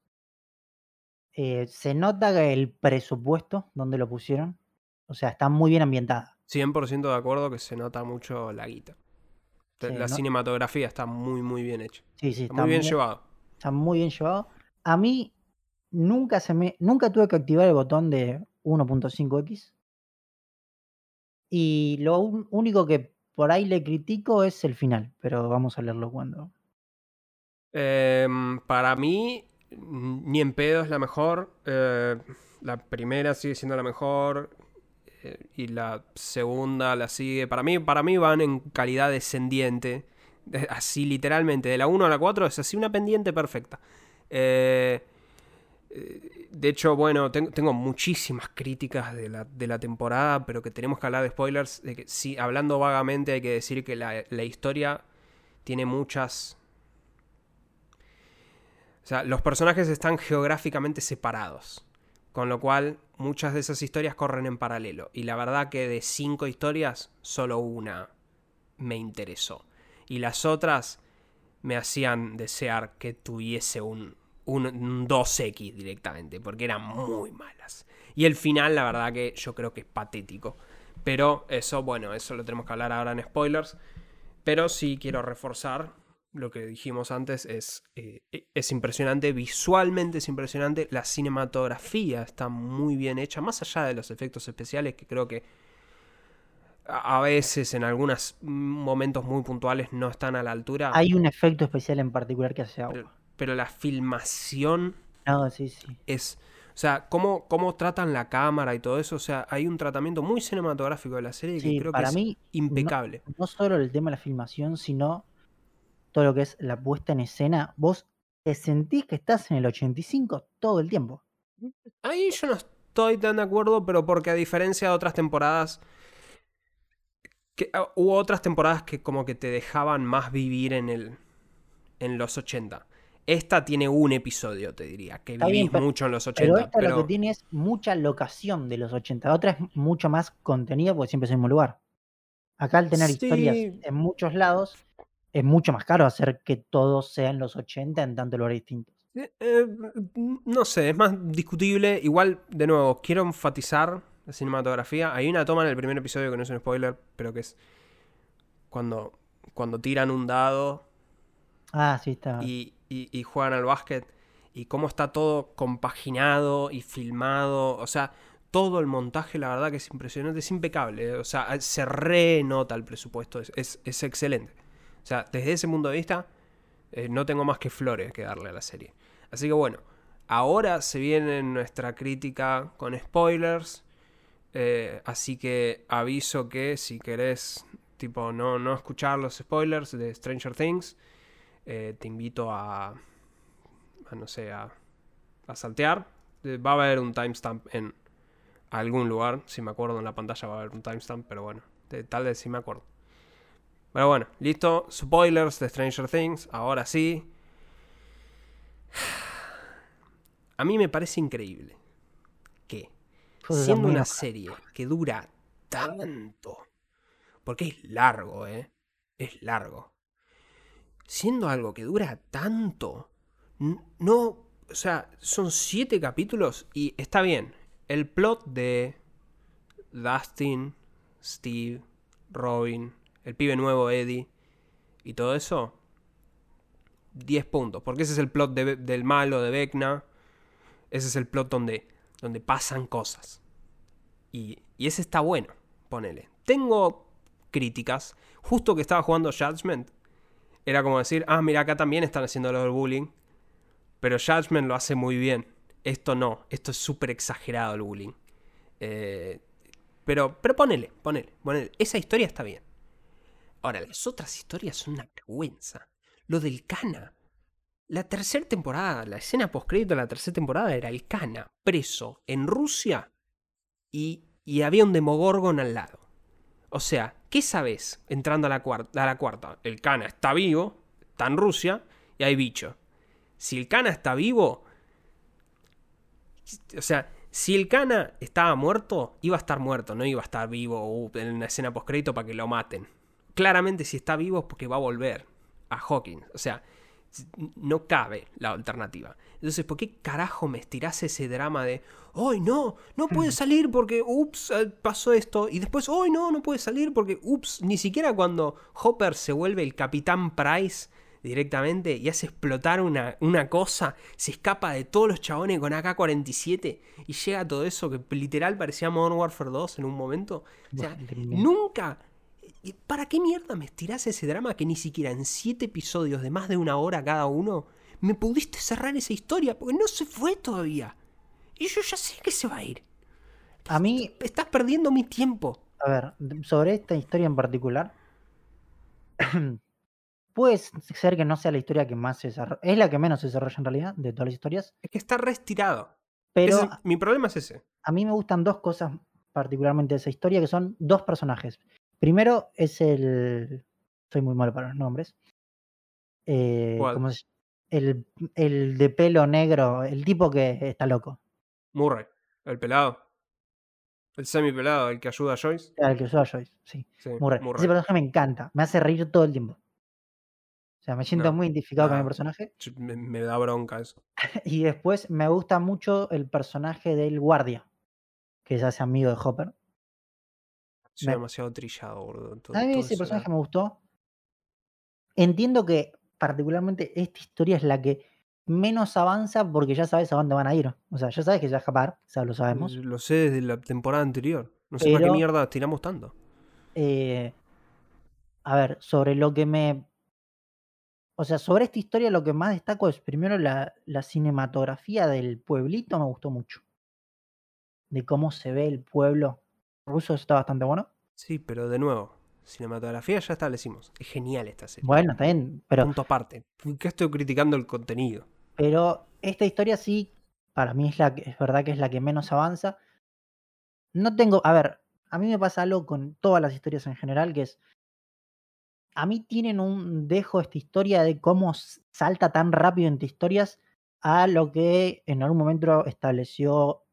Eh, se nota el presupuesto donde lo pusieron. O sea, está muy bien ambientada. 100% de acuerdo que se nota mucho la guita. Sí, la no- cinematografía está muy, muy bien hecha. Sí, sí, Está está muy bien muy- llevado. Está muy bien llevado. A mí nunca se me. Nunca tuve que activar el botón de 1.5x. Y lo único que por ahí le critico es el final. Pero vamos a leerlo cuando. Em, para mí, ni en pedo es la mejor. Eh, la primera sigue siendo la mejor. eh, y la segunda la sigue. Para mí, para mí van en calidad descendiente. de- así literalmente. De la 1 a la 4 es así una pendiente perfecta. Eh, de hecho, bueno, ten- tengo muchísimas críticas de la, de la temporada, pero que tenemos que hablar de spoilers. De que, sí, hablando vagamente, hay que decir que la, la historia tiene muchas o sea, los personajes están geográficamente separados. Con lo cual, muchas de esas historias corren en paralelo. Y la verdad que de cinco historias, solo una me interesó. Y las otras me hacían desear que tuviese un, un, un 2X directamente. Porque eran muy malas. Y el final, la verdad que yo creo que es patético. Pero eso, bueno, eso lo tenemos que hablar ahora en spoilers. Pero sí quiero reforzar lo que dijimos antes es, eh, es impresionante, visualmente es impresionante, la cinematografía está muy bien hecha, más allá de los efectos especiales que creo que a veces en algunos momentos muy puntuales no están a la altura, Hay un efecto especial en particular que hace agua. Pero la filmación No, sí, sí. es... O sea, cómo, cómo tratan la cámara y todo eso, o sea, hay un tratamiento muy cinematográfico de la serie que creo que es mí, impecable. no solo el tema de la filmación, sino todo lo que es la puesta en escena. Vos te sentís que estás en el 85 todo el tiempo. Ahí yo no estoy tan de acuerdo, pero porque a diferencia de otras temporadas, que, ah, hubo otras temporadas que como que te dejaban más vivir en el en los 80. Esta tiene un episodio, te diría, que Está vivís bien, pero- mucho en los Pero 80. esta lo pero- que tiene es mucha locación de los 80. La otra es mucho más contenido porque siempre es el mismo lugar. Acá al tener historias en muchos lados, es mucho más caro hacer que todo sea en los 80 en tantos lugares distintos. Eh, eh, no sé, es más discutible. Igual, de nuevo, quiero enfatizar la cinematografía. Hay una toma en el primer episodio que no es un spoiler, pero que es cuando, cuando tiran un dado Ah, sí, está. y, y- juegan al básquet y cómo está todo compaginado y filmado. O sea, todo el montaje, la verdad que es impresionante, es impecable. eh. O sea, se renota el presupuesto, es, es- es excelente. O sea, desde ese punto de vista, eh, no tengo más que flores que darle a la serie. Así que bueno, ahora se viene nuestra crítica con spoilers. eh, así que aviso que si querés, tipo, no, no escuchar los spoilers de Stranger Things, eh, te invito a, a, no sé, a, a saltear. Eh, Va a haber un timestamp en algún lugar. Si me acuerdo en la pantalla va a haber un timestamp, pero bueno, de- tal vez sí me acuerdo. Pero bueno, listo. Spoilers de Stranger Things. Ahora sí. A mí me parece increíble que, siendo una serie que dura tanto, porque es largo, ¿eh? Es largo. Siendo algo que dura tanto, no, o sea, son siete capítulos y está bien. El plot de Dustin, Steve, Robin, el pibe nuevo Eddie y todo eso, 10 puntos. Porque ese es el plot de- del malo de Vecna. Ese es el plot donde, donde pasan cosas. Y, y ese está bueno, ponele. Tengo críticas. Justo que estaba jugando Judgment, era como decir, ah, mira, acá también están haciendo lo del bullying. Pero Judgment lo hace muy bien. Esto no, esto es súper exagerado el bullying. Eh, pero, pero ponele, ponele, ponele. Esa historia está bien. Ahora, las otras historias son una vergüenza. Lo del Cana. La tercera temporada, la escena postcrédito de la tercera temporada era el Cana preso en Rusia y, y había un Demogorgon al lado. O sea, ¿qué sabes entrando a la, cuarta? El Kana está vivo, está en Rusia y hay bicho. Si el Kana está vivo, o sea, si el Kana estaba muerto, iba a estar muerto, no iba a estar vivo uh, en una escena postcrédito para que lo maten. Claramente si está vivo es porque va a volver a Hawkins. O sea, no cabe la alternativa. Entonces, ¿por qué carajo me estirás ese drama de, ¡ay no! No puede salir porque, ups, eh, pasó esto! Y después, ¡ay no! No puede salir porque, ups, ni siquiera cuando Hopper se vuelve el Capitán Price directamente y hace explotar una, una cosa, se escapa de todos los chabones con AK-47 y llega a todo eso que literal parecía Modern Warfare 2 en un momento. O sea, nunca ¿Para qué mierda me estirás ese drama que ni siquiera en siete episodios de más de una hora cada uno me pudiste cerrar esa historia? Porque no se fue todavía. Y yo ya sé que se va a ir. A mí. Estás perdiendo mi tiempo. A ver, sobre esta historia en particular. puede ser que no sea la historia que más se desarrolla. Es la que menos se desarrolla en realidad de todas las historias. Es que está reestirado. Pero. mi problema es ese. A mí me gustan dos cosas particularmente de esa historia, que son dos personajes. Primero es el. Soy muy malo para los nombres. Eh, el, el de pelo negro, el tipo que está loco. Murray, el pelado. El semi-pelado, el que ayuda a Joyce. El que ayuda a Joyce, sí. Murray. Ese personaje me encanta, me hace reír todo el tiempo. O sea, me siento muy identificado con mi personaje. Me, da bronca eso. y después me gusta mucho el personaje del guardia, que se hace amigo de Hopper demasiado trillado, boludo. a mí ese personaje me gustó. Entiendo que particularmente esta historia es la que menos avanza porque ya sabes a dónde van a ir. O sea, ya sabes que se va a escapar, o sea, lo sabemos. Lo sé desde la temporada anterior. No sé para qué mierda tiramos tanto. Eh, a ver, sobre lo que me. O sea, sobre esta historia lo que más destaco es primero la, la cinematografía del pueblito, me gustó mucho. De cómo se ve el pueblo ruso está bastante bueno. Sí, pero de nuevo, cinematografía ya establecimos. Es genial esta serie. Bueno, está bien, pero. Punto aparte. ¿Qué estoy criticando el contenido? Pero esta historia sí, para mí es la que, es verdad que es la que menos avanza. No tengo. A ver, a mí me pasa algo con todas las historias en general, que es. A mí tienen un dejo esta historia de cómo salta tan rápido entre historias a lo que en algún momento estableció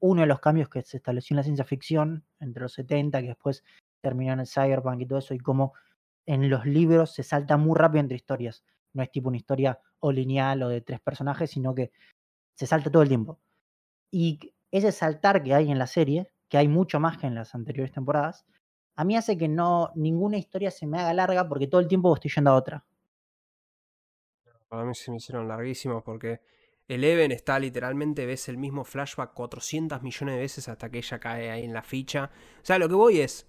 uno de los cambios que se estableció en la ciencia ficción entre los 70, que después terminó en el cyberpunk y todo eso, y como en los libros se salta muy rápido entre historias. No es tipo una historia o lineal o de tres personajes, sino que se salta todo el tiempo. Y ese saltar que hay en la serie, que hay mucho más que en las anteriores temporadas, a mí hace que no ninguna historia se me haga larga porque todo el tiempo estoy yendo a otra. Para mí se me hicieron larguísimos porque Eleven está literalmente, ves el mismo flashback 400 millones de veces hasta que ella cae ahí en la ficha. O sea, lo que voy es,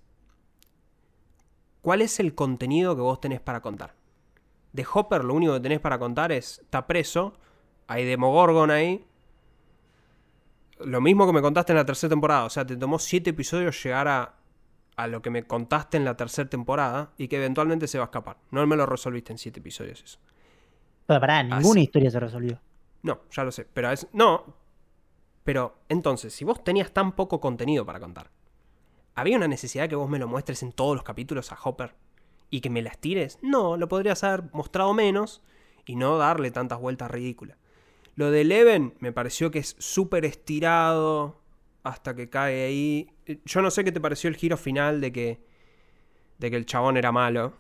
¿cuál es el contenido que vos tenés para contar? De Hopper lo único que tenés para contar es, está preso, hay Demogorgon ahí. Lo mismo que me contaste en la tercera temporada, o sea, te tomó 7 episodios llegar a, a lo que me contaste en la tercera temporada y que eventualmente se va a escapar. No me lo resolviste en 7 episodios eso. Pero pará, ninguna historia se resolvió. No, ya lo sé. Pero es. No. Pero entonces, si vos tenías tan poco contenido para contar, ¿había una necesidad que vos me lo muestres en todos los capítulos a Hopper? ¿Y que me las tires? No, lo podrías haber mostrado menos y no darle tantas vueltas ridículas. Lo de Eleven me pareció que es súper estirado hasta que cae ahí. Yo no sé qué te pareció el giro final de que. de que el chabón era malo.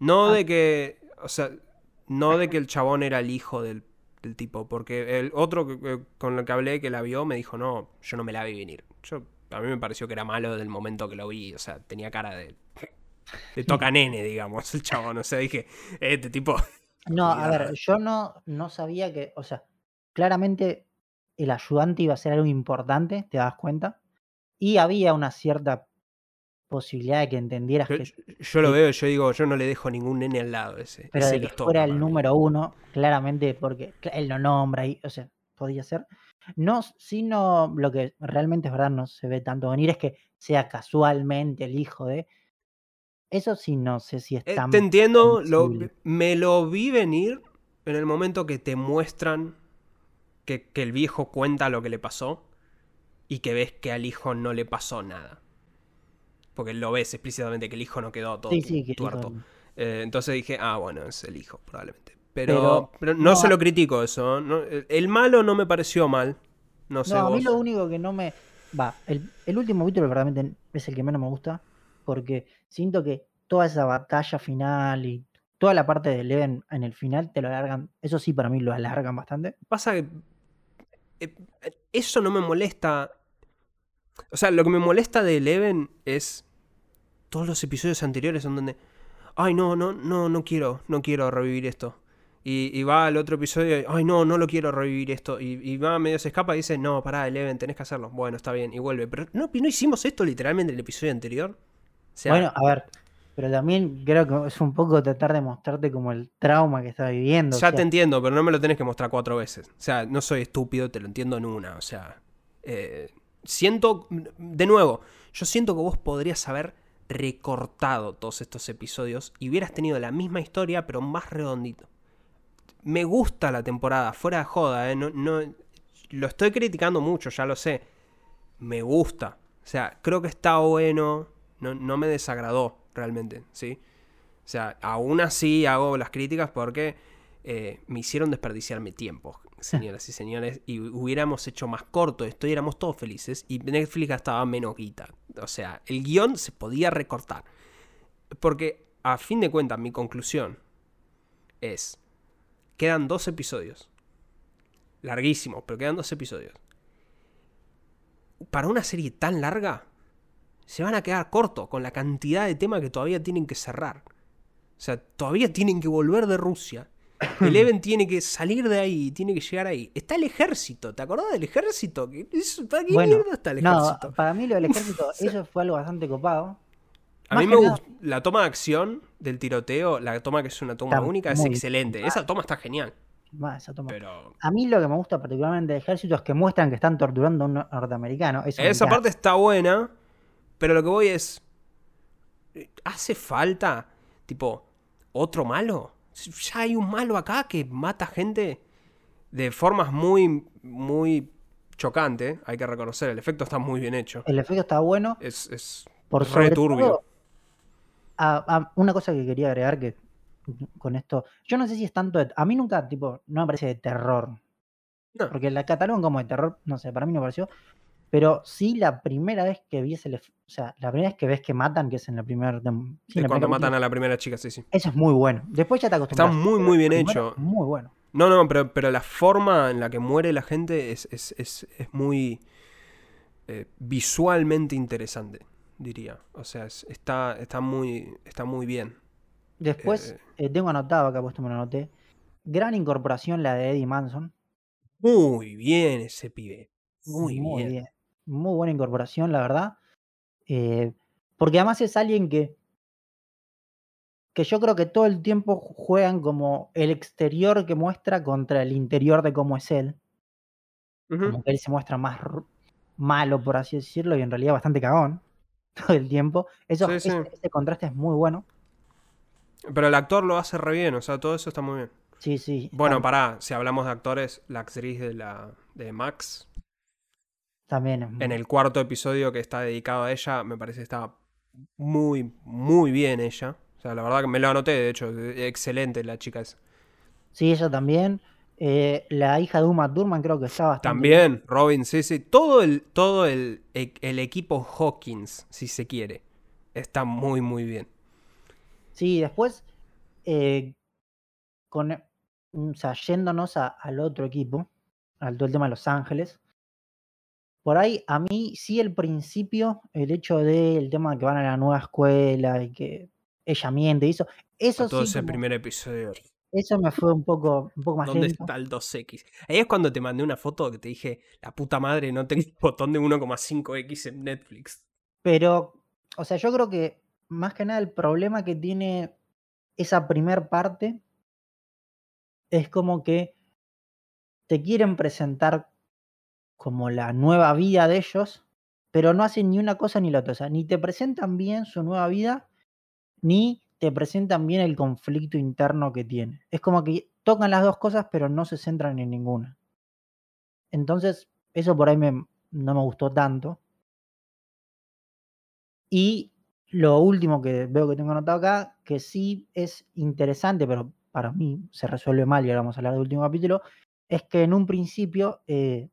No ah. de que. O sea, no de que el chabón era el hijo del el tipo, porque el otro con el que hablé que la vio me dijo, no, yo no me la vi venir. Yo, a mí me pareció que era malo desde el momento que lo vi, o sea, tenía cara de... De toca nene, digamos, el chabón, o sea, dije, este tipo... No, a ver, yo no, no sabía que, o sea, claramente el ayudante iba a ser algo importante, te das cuenta, y había una cierta posibilidad de que entendieras yo, que. Yo lo veo, yo digo, yo no le dejo ningún nene al lado ese. Pero de que fuera el número uno, claramente, porque él lo nombra y, o sea, podía ser. No, sino lo que realmente es verdad, no se ve tanto venir, es que sea casualmente el hijo de. Eso sí, no sé si es eh, tan. te entiendo, lo, me lo vi venir en el momento que te muestran que, que el viejo cuenta lo que le pasó y que ves que al hijo no le pasó nada porque lo ves explícitamente que el hijo no quedó todo Sí, sí, tuerto. Eh, entonces dije, ah, bueno, es el hijo, probablemente. Pero, pero, no, no, se lo critico eso. no- el malo no me pareció mal. No sé No, a mí vos. lo único que no me. Va, el, el último capítulo verdaderamente es el que menos me gusta. Porque siento que toda esa batalla final y toda la parte de Eleven en el final te lo alargan. Eso sí, para mí lo alargan bastante. Pasa que eh, eso no me molesta. O sea, lo que me molesta de Eleven es todos los episodios anteriores en donde, ay, no, no, no, no quiero, no quiero revivir esto. Y, y va al otro episodio, y, ay, no, no lo quiero revivir esto. Y, y va medio se escapa y dice, no, pará, Eleven, tenés que hacerlo. Bueno, está bien, y vuelve. Pero no, no hicimos esto literalmente en el episodio anterior. O sea, bueno, a ver. Pero también creo que es un poco tratar de mostrarte como el trauma que está viviendo. o Ya sea, te entiendo, pero no me lo tenés que mostrar cuatro veces. O sea, no soy estúpido, te lo entiendo en una. O sea, eh, siento, de nuevo, yo siento que vos podrías haber recortado todos estos episodios y hubieras tenido la misma historia, pero más redondito. Me gusta la temporada, fuera de joda, eh, no, no, lo estoy criticando mucho, ya lo sé. Me gusta. O sea, creo que está bueno, no, no me desagradó realmente, ¿sí? O sea, aún así hago las críticas porque eh, me hicieron desperdiciar mi tiempo, señoras y señores, y hubiéramos hecho más corto esto y éramos todos felices y Netflix gastaba menos guita. O sea, el guion se podía recortar. Porque, a fin de cuentas, mi conclusión es, quedan dos episodios. Larguísimos, pero quedan dos episodios. Para una serie tan larga, se van a quedar cortos con la cantidad de temas que todavía tienen que cerrar. O sea, todavía tienen que volver de Rusia. Eleven tiene que salir de ahí, tiene que llegar ahí. Está el ejército, ¿te acordás del ejército? ¿Qué- es- ¿Para qué Bueno, mierda está el no, ejército? para mí lo del ejército, eso fue algo bastante copado. A más mí me nada- gusta la toma de acción del tiroteo, la toma que es una toma Está única, es excelente. Esa toma está genial. Más, esa toma. Pero A mí lo que me gusta particularmente del ejército es que muestran que están torturando a un norteamericano. Eso esa parte está buena, pero lo que voy es. ¿Hace falta, tipo, otro malo? Ya hay un malo acá que mata gente de formas muy, muy chocantes. Hay que reconocer, el efecto está muy bien hecho. El efecto está bueno. Es, es Por re turbio. todo, a- a- una cosa que quería agregar que con esto, yo no sé si es tanto, de- a mí nunca, tipo, no me parece de terror, No. porque la catalogan como de terror, no sé, para mí no pareció, pero sí la primera vez que vi ese, o sea, la primera vez que ves que matan, que es en la primera, sí, cuando primera matan a la primera chica, sí, sí. eso es muy bueno. Después ya te Está acostumbras. muy, pero muy el bien hecho. Muy bueno. No, no, pero, pero la forma en la que muere la gente es, es, es, es muy eh, visualmente interesante, diría. O sea, es- está, está, muy, está muy bien. Después, Eh. eh, tengo anotado, acá puesto me lo anoté, gran incorporación la de Eddie Manson. Muy bien ese pibe. Muy, Muy bien. bien. Muy buena incorporación, la verdad. Eh, porque además es alguien que, que yo creo que todo el tiempo juegan como el exterior que muestra contra el interior de cómo es él. Ujú. Como que él se muestra más malo, por así decirlo, y en realidad bastante cagón todo el tiempo. Eso, Sí, sí. ese, ese contraste es muy bueno. Pero el actor lo hace re bien, o sea, todo eso está muy bien. Sí, sí. Bueno, tam- pará, si hablamos de actores, la actriz de, la, de Max, también es muy- en el cuarto episodio que está dedicado a ella, me parece que está muy, muy bien ella. O sea, la verdad que me lo anoté, de hecho, excelente la chica esa. Sí, ella también. Eh, la hija de Uma Thurman creo que está bastante bien. También, Robin, sí, sí. Todo el, todo el, e- el equipo Hawkins, si se quiere, está muy, muy bien. Sí, después, eh, con, o sea, yéndonos a- al otro equipo, al todo el tema de Los Ángeles, por ahí a mí sí el principio, el hecho del tema de que van a la nueva escuela y que ella miente y eso, eso todo sí, ese como- primer episodio. eso me fue un poco, un poco más ¿Dónde lento. está el 2X? Ahí es cuando te mandé una foto que te dije, la puta madre, no tengo botón de 1,5X en Netflix. Pero, o sea, yo creo que más que nada el problema que tiene esa primer parte es como que te quieren presentar como la nueva vida de ellos, pero no hacen ni una cosa ni la otra. O sea, ni te presentan bien su nueva vida, ni te presentan bien el conflicto interno que tiene. Es como que tocan las dos cosas, pero no se centran en ninguna. Entonces, eso por ahí no me gustó tanto. Y lo último que veo que tengo anotado acá, que sí es interesante, pero para mí se resuelve mal, y ahora vamos a hablar del último capítulo, es que en un principio eh,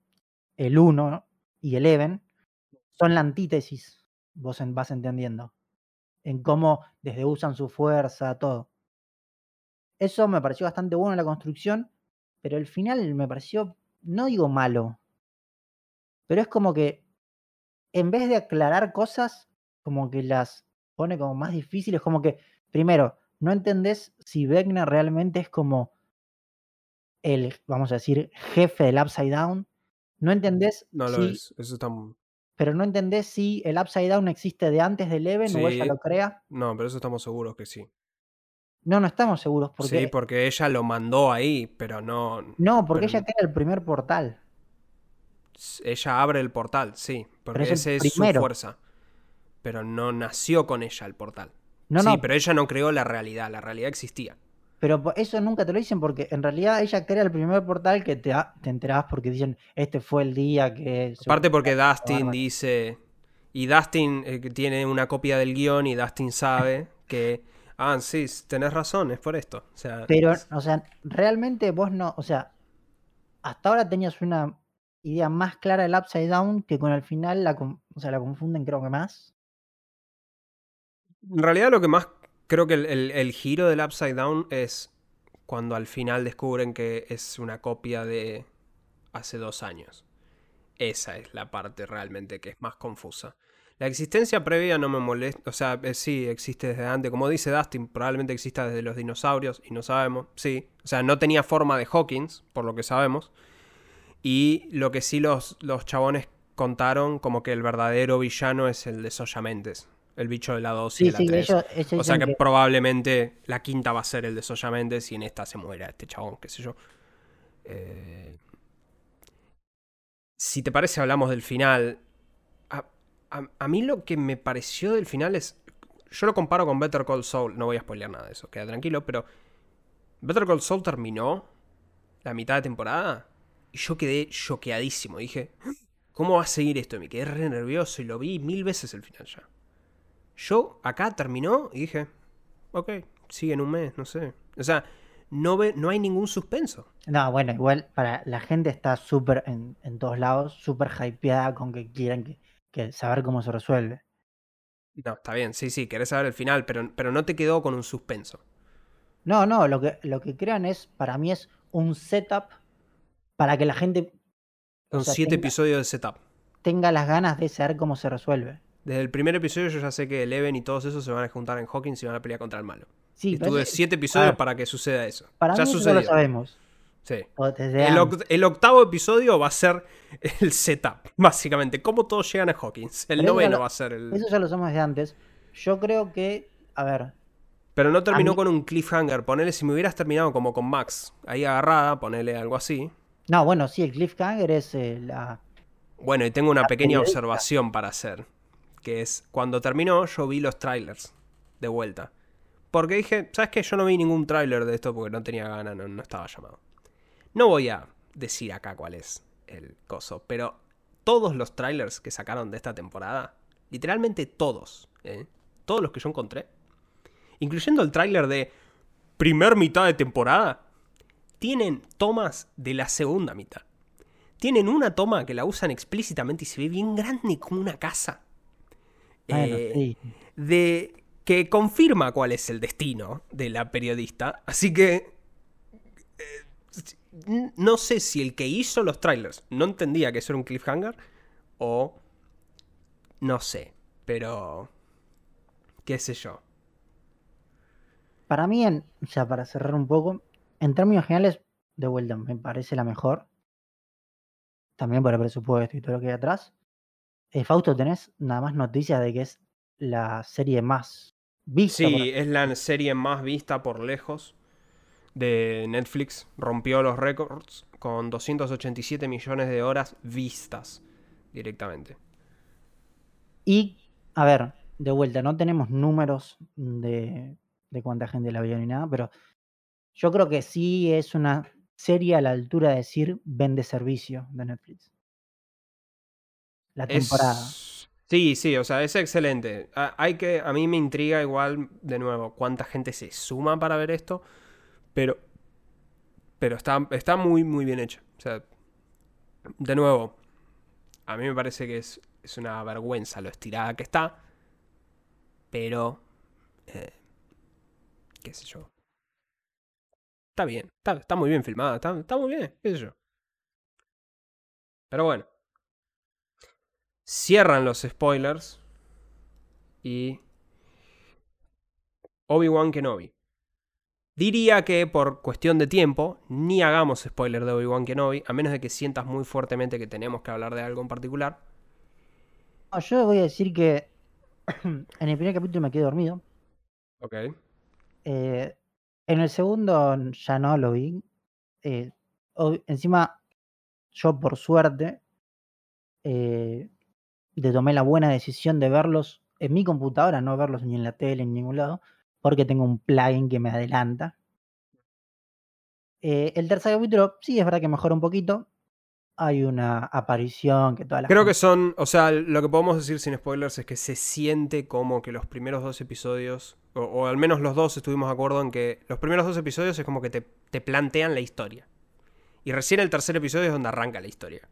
el 1 y el Even son la antítesis, vos vas entendiendo, en cómo desde usan su fuerza, todo. Eso me pareció bastante bueno en la construcción, pero el final me pareció, no digo malo, pero es como que en vez de aclarar cosas, como que las pone como más difíciles, como que, primero, no entendés si Wegner realmente es como el, vamos a decir, jefe del Upside Down. No entendés. No lo es, eso está. Pero no entendés si el Upside Down existe de antes del Leven o ella lo crea. No, pero eso estamos seguros que sí. No, no estamos seguros. Porque... Sí, porque ella lo mandó ahí, pero no. No, porque ella crea el primer portal. Ella abre el portal, sí, porque esa es su fuerza. Pero no nació con ella el portal. No, sí, pero ella no creó la realidad, la realidad existía. Pero eso nunca te lo dicen porque en realidad ella crea el primer portal que te, te enterás porque dicen, este fue el día que... Aparte porque Dustin dice... Y Dustin eh, tiene una copia del guion y Dustin sabe que... Ah, sí, tenés razón, es por esto. O sea, Pero, o sea, realmente vos no... O sea, hasta ahora tenías una idea más clara del Upside Down que con el final la, o sea, la confunden creo que más. En realidad lo que más creo que el, giro del Upside Down es cuando al final descubren que es una copia de hace dos años. Esa es la parte realmente que es más confusa. La existencia previa no me molesta, o sea, eh, sí, existe desde antes. Como dice Dustin, probablemente exista desde los dinosaurios y no sabemos, sí. O sea, no tenía forma de Hawkins, por lo que sabemos. Y lo que sí los, los chabones contaron, como que el verdadero villano es el de Soya Mentes el bicho de la 2 y la 3. o sea que, probablemente la quinta va a ser el de Soya Méndez y en esta se muera este chabón, qué sé yo. Eh, si te parece, hablamos del final. A, mí lo que me pareció del final es. Yo lo comparo con Better Call Saul. No voy a spoilear nada de eso, queda tranquilo, pero. Better Call Saul terminó la mitad de temporada y yo quedé choqueadísimo. Dije, ¿cómo va a seguir esto? Me quedé re nervioso y lo vi mil veces el final ya. Yo acá terminó y dije, ok, sigue en un mes, no sé. O sea, no, ve, no hay ningún suspenso. No, bueno, igual para la gente está súper en, todos lados, súper hypeada con que quieran que, saber cómo se resuelve. No, está bien, sí, sí, querés saber el final, pero, pero no te quedó con un suspenso. No, no, lo que, lo que crean es, para mí es un setup para que la gente... Son siete episodios de setup. Tenga las ganas de saber cómo se resuelve. Desde el primer episodio yo ya sé que Eleven y todos esos se van a juntar en Hawkins y van a pelear contra el malo. Sí, y tuve siete episodios para que suceda eso. Para ya mí lo sabemos. Sí. El, octavo episodio va a ser el setup, básicamente. Cómo todos llegan a Hawkins. El noveno va a ser el. Eso ya lo sabemos de antes. Yo creo que. A ver. Pero no terminó con un cliffhanger. Ponele, si me hubieras terminado como con Max, ahí agarrada, ponele algo así. No, bueno, sí, el cliffhanger es eh, la. Bueno, y tengo una pequeña observación para hacer que es cuando terminó yo vi los trailers de vuelta. Porque dije, ¿sabes qué? Yo no vi ningún trailer de esto porque no tenía ganas, no, estaba llamado. No voy a decir acá cuál es el coso, pero todos los trailers que sacaron de esta temporada, literalmente todos, ¿eh? todos los que yo encontré, incluyendo el trailer de primer mitad de temporada, tienen tomas de la segunda mitad. Tienen una toma que la usan explícitamente y se ve bien grande como una casa. Eh, de que confirma cuál es el destino de la periodista. Así que eh, no sé si el que hizo los trailers no entendía que eso era un cliffhanger o no sé, pero qué sé yo. Para mí, en, o sea, para cerrar un poco, en términos generales, de vuelta, me parece la mejor. También por el presupuesto y todo lo que hay atrás. Eh, Fausto, ¿tenés nada más noticias de que es la serie más vista? Sí, es la serie más vista por lejos de Netflix. Rompió los récords con 287 millones de horas vistas directamente. Y, a ver, de vuelta, no tenemos números de, de cuánta gente la vio ni nada, pero yo creo que sí es una serie a la altura de decir vende servicio de Netflix la temporada. Sí, sí, o sea, es excelente. Hay que, a mí me intriga igual, de nuevo, cuánta gente se suma para ver esto, pero, pero está, está muy, muy bien hecho. O sea, de nuevo, a mí me parece que es, es una vergüenza lo estirada que está, pero, eh, qué sé yo. Está bien, está, está muy bien filmada, está, está muy bien, qué sé yo. Pero bueno. Cierran los spoilers. Y... Obi-Wan Kenobi. Diría que por cuestión de tiempo, ni hagamos spoiler de Obi-Wan Kenobi, a menos de que sientas muy fuertemente que tenemos que hablar de algo en particular. No, yo voy a decir que en el primer capítulo me quedé dormido. Ok. Eh, en el segundo ya no lo vi. Eh, encima, yo por suerte, eh, le tomé la buena decisión de verlos en mi computadora, no verlos ni en la tele, ni en ningún lado, porque tengo un plugin que me adelanta. Eh, el tercer capítulo, sí, es verdad que mejora un poquito. Hay una aparición que toda la Creo que son, o sea, lo que podemos decir sin spoilers es que se siente como que los primeros dos episodios, o, o al menos los dos estuvimos de acuerdo en que los primeros dos episodios es como que te, te plantean la historia. Y recién el tercer episodio es donde arranca la historia.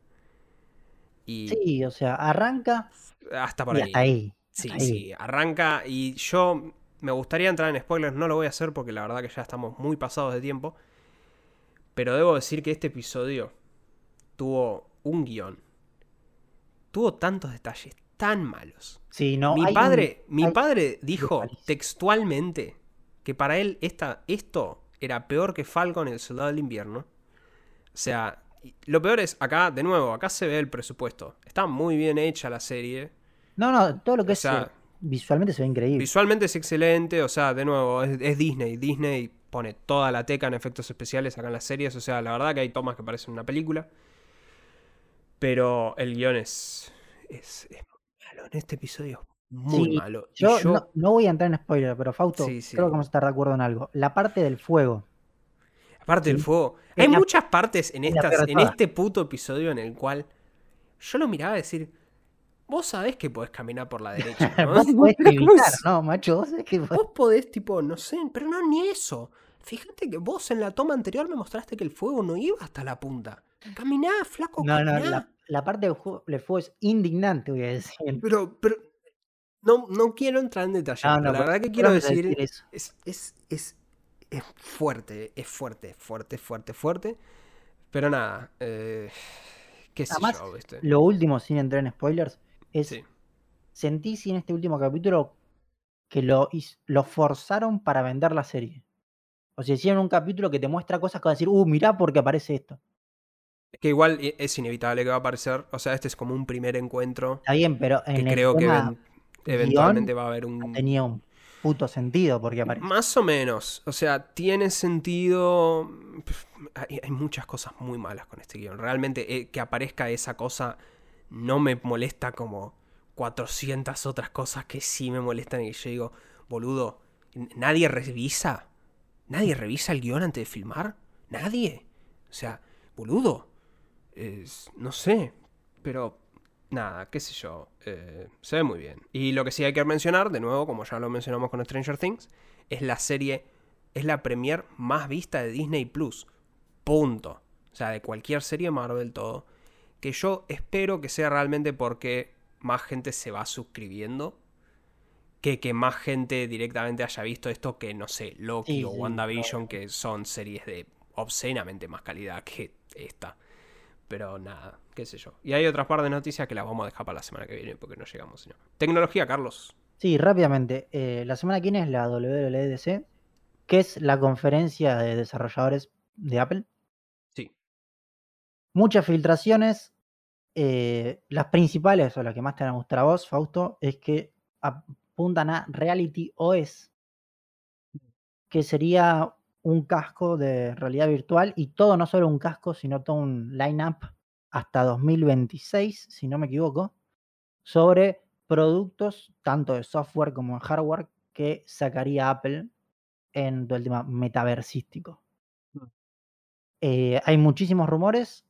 Y Sí, o sea, arranca hasta por y ahí. Sí, ahí. sí, arranca y yo me gustaría entrar en spoilers, no lo voy a hacer porque la verdad que ya estamos muy pasados de tiempo. Pero debo decir que este episodio tuvo un guion. Tuvo tantos detalles tan malos. Sí, no, mi un- padre, mi hay- padre dijo textualmente que para él esta, esto era peor que Falcon el Soldado del Invierno. O sea, lo peor es acá, de nuevo, acá se ve el presupuesto. Está muy bien hecha la serie. No, no, todo lo que O es sea, eh, visualmente se ve increíble. Visualmente es excelente, o sea, de nuevo, es, es Disney. Disney pone toda la teca en efectos especiales acá en las series, o sea, la verdad que hay tomas que parecen una película. Pero el guion es, es, es muy malo. En este episodio es muy Sí, malo. Yo, yo, No, no voy a entrar en spoiler, pero Fausto, Sí, sí. creo que vamos a estar de acuerdo en algo. La parte del fuego. Aparte del fuego, hay la- muchas partes en, estas, en este puto episodio en el cual yo lo miraba y decir, vos sabés que podés caminar por la derecha, ¿no? Vos podés. ¿no, macho? Vos sabés que Vos podés, tipo, no sé, pero no ni eso. Fíjate que vos en la toma anterior me mostraste que el fuego no iba hasta la punta. Caminá, flaco, No, no, la, la parte del fuego, del fuego es indignante, voy a decir. Pero, pero. No, no quiero entrar en detalle. No, la verdad que quiero a decir. eso. Es, es, es, es fuerte, es fuerte, fuerte, fuerte, fuerte. Pero nada. eh, qué sé Además, yo, ¿viste? Lo último, sin entrar en spoilers, es Sí. sentí si en este último capítulo que lo, lo forzaron para vender la serie. O sea, hicieron un capítulo que te muestra cosas que vas a decir, uh, mirá porque aparece esto. Es que igual e- es inevitable que va a aparecer. O sea, este es como un primer encuentro. Está bien, pero Que en el creo que eventualmente va a haber un. tenía un puto sentido porque aparece. Más o menos. O sea, tiene sentido. Hay, muchas cosas muy malas con este guion. Realmente eh, que aparezca esa cosa no me molesta como 400 otras cosas que sí me molestan y yo digo, boludo, nadie revisa. Nadie revisa el guion antes de filmar. Nadie. O sea, boludo. Es- no sé. Pero nada, qué sé yo. eh, se ve muy bien. Y lo que sí hay que mencionar, de nuevo, como ya lo mencionamos con Stranger Things, es la serie, es la premier más vista de Disney Plus. Punto. O sea, de cualquier serie Marvel, todo. Que yo espero que sea realmente porque más gente se va suscribiendo. Que que más gente directamente haya visto esto que, no sé, Loki Sí, o sí, WandaVision, que son series de obscenamente más calidad que esta. Pero nada, qué sé yo. Y hay otras par de noticias que las vamos a dejar para la semana que viene porque no llegamos. sino. Tecnología, Carlos. Sí, rápidamente. eh, la semana que viene es la WWDC, que es la conferencia de desarrolladores de Apple. Sí. Muchas filtraciones. eh, las principales, o las que más te van a gustar a vos, Fausto, es que apuntan a Reality OS, que sería un casco de realidad virtual y todo, no solo un casco, sino todo un line-up hasta 2026, si no me equivoco, sobre productos tanto de software como de hardware que sacaría Apple en todo el tema metaversístico. Mm. Eh, hay muchísimos rumores,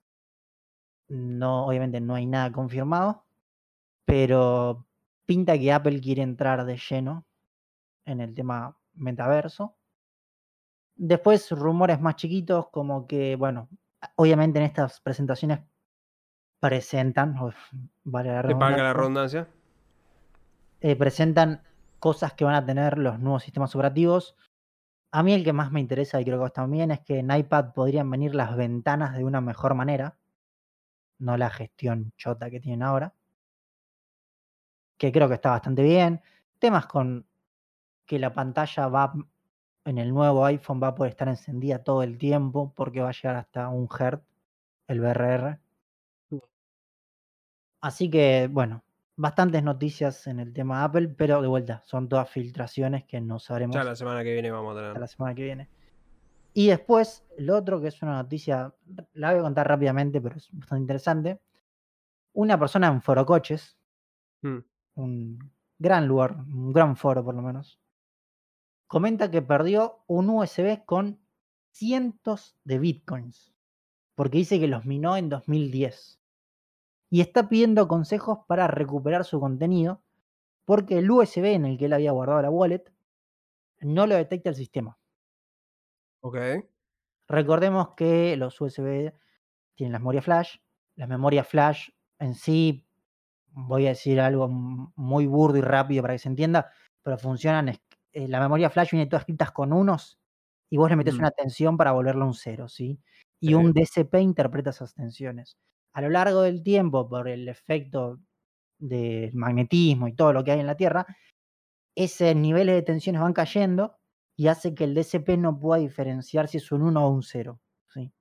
no, obviamente no hay nada confirmado, pero pinta que Apple quiere entrar de lleno en el tema metaverso. Después, rumores más chiquitos, como que, bueno, obviamente en estas presentaciones presentan, vale la la redundancia. Eh, presentan cosas que van a tener los nuevos sistemas operativos. A mí el que más me interesa, y creo que vos también, es que en iPad podrían venir las ventanas de una mejor manera, no la gestión chota que tienen ahora, que creo que está bastante bien. Temas con que la pantalla va en el nuevo iPhone va a poder estar encendida todo el tiempo porque va a llegar hasta un Hz el BRR. Mm. Así que, bueno, bastantes noticias en el tema Apple, pero de vuelta, son todas filtraciones que no sabremos. Ya la semana que viene vamos a tener. La semana que viene. Y después, lo otro que es una noticia, la voy a contar rápidamente, pero es bastante interesante. Una persona en Forocoches, mm. un gran lugar, un gran foro por lo menos, comenta que perdió un USB con cientos de bitcoins, porque dice que los minó en 2010. Y está pidiendo consejos para recuperar su contenido, porque el USB en el que él había guardado la wallet no lo detecta el sistema. Ok. Recordemos que los USB tienen las memorias flash. Las memorias flash en sí, voy a decir algo muy burdo y rápido para que se entienda, pero funcionan eh, la memoria flash viene todas escritas con unos y vos le metes una tensión para volverlo un cero, ¿sí? Y un DSP interpreta esas tensiones. A lo largo del tiempo, por el efecto del magnetismo y todo lo que hay en la Tierra, esos niveles de tensiones van cayendo y hace que el DSP no pueda diferenciar si es un 1 o un 0. ¿sí?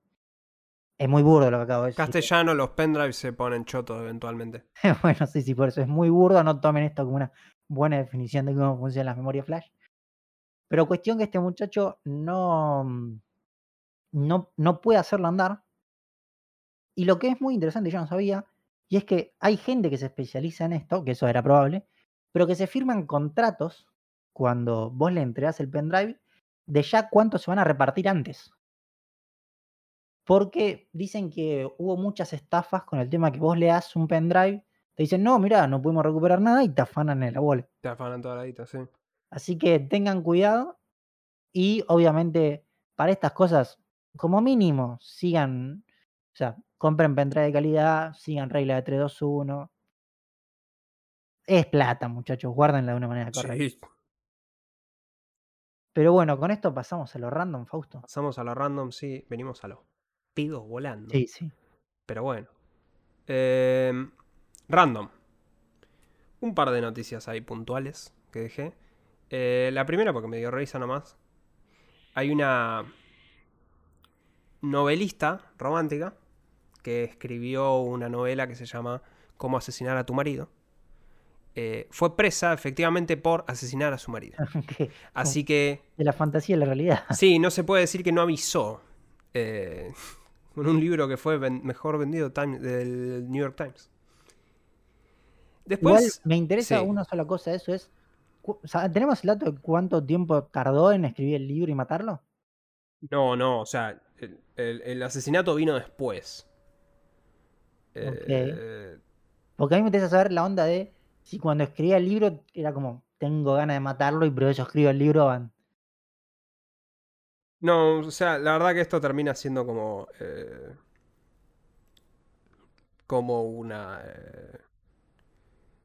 Es muy burdo lo que acabo de decir. Castellano, los pendrives se ponen chotos eventualmente. bueno, sí, sí, por eso es muy burdo. No tomen esto como una buena definición de cómo funcionan las memorias flash. Pero cuestión que este muchacho no, mm, no, no puede hacerlo andar. Y lo que es muy interesante, yo no sabía, y es que hay gente que se especializa en esto, que eso era probable, pero que se firman contratos cuando vos le entregás el pendrive de ya cuántos se van a repartir antes. Porque dicen que hubo muchas estafas con el tema que vos le das un pendrive, te dicen, no, mira, no pudimos recuperar nada y te afanan en la wallet. Te afanan toda la guita, sí. Así que tengan cuidado y obviamente para estas cosas, como mínimo, sigan, o sea, compren pendrive de calidad, sigan regla de 321. Es plata, muchachos, guárdenla de una manera correcta. Pero bueno, con esto pasamos a lo random, Fausto. Pasamos a lo random, sí, venimos a los pidos volando. Sí, sí. Pero bueno. Em, random. Un par de noticias ahí puntuales que dejé. Eh, la primera, porque me dio risa nomás. Hay una novelista romántica que escribió una novela que se llama Cómo asesinar a tu marido. Eh, fue presa efectivamente por asesinar a su marido. Así que... De la fantasía a la realidad. Sí, no se puede decir que no avisó. Eh, con un libro que fue mejor vendido del New York Times. Después, me interesa una sola cosa, eso es ¿Tenemos el dato de cuánto tiempo tardó en escribir el libro y matarlo? No, no, o sea, el, asesinato vino después. Eh, Porque a mí me interesa saber la onda de si cuando escribía el libro era como, tengo ganas de matarlo y por eso escribo el libro. No, o sea, la verdad que esto termina siendo como. Eh, como una. Eh,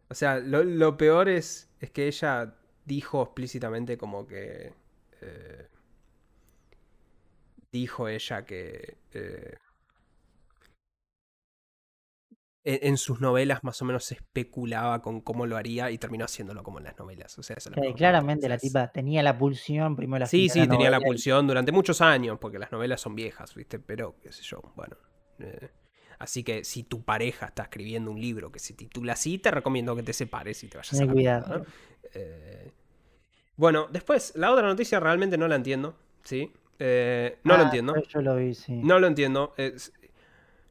o sea, lo, peor es, es que ella dijo explícitamente como que... Eh, dijo ella que... Eh, en, sus novelas más o menos se especulaba con cómo lo haría y terminó haciéndolo como en las novelas. O sea, claramente la tipa tenía la pulsión, primero la Sí, sí, tenía la pulsión durante muchos años, porque las novelas son viejas, ¿viste? Pero, qué sé yo, bueno. Eh, Así que si tu pareja está escribiendo un libro que se titula así, te recomiendo que te separes y te vayas a cuidado. Eh, bueno, después, la otra noticia realmente no la entiendo, ¿sí? Eh, no lo ah, entiendo. Yo lo vi, sí. No lo entiendo.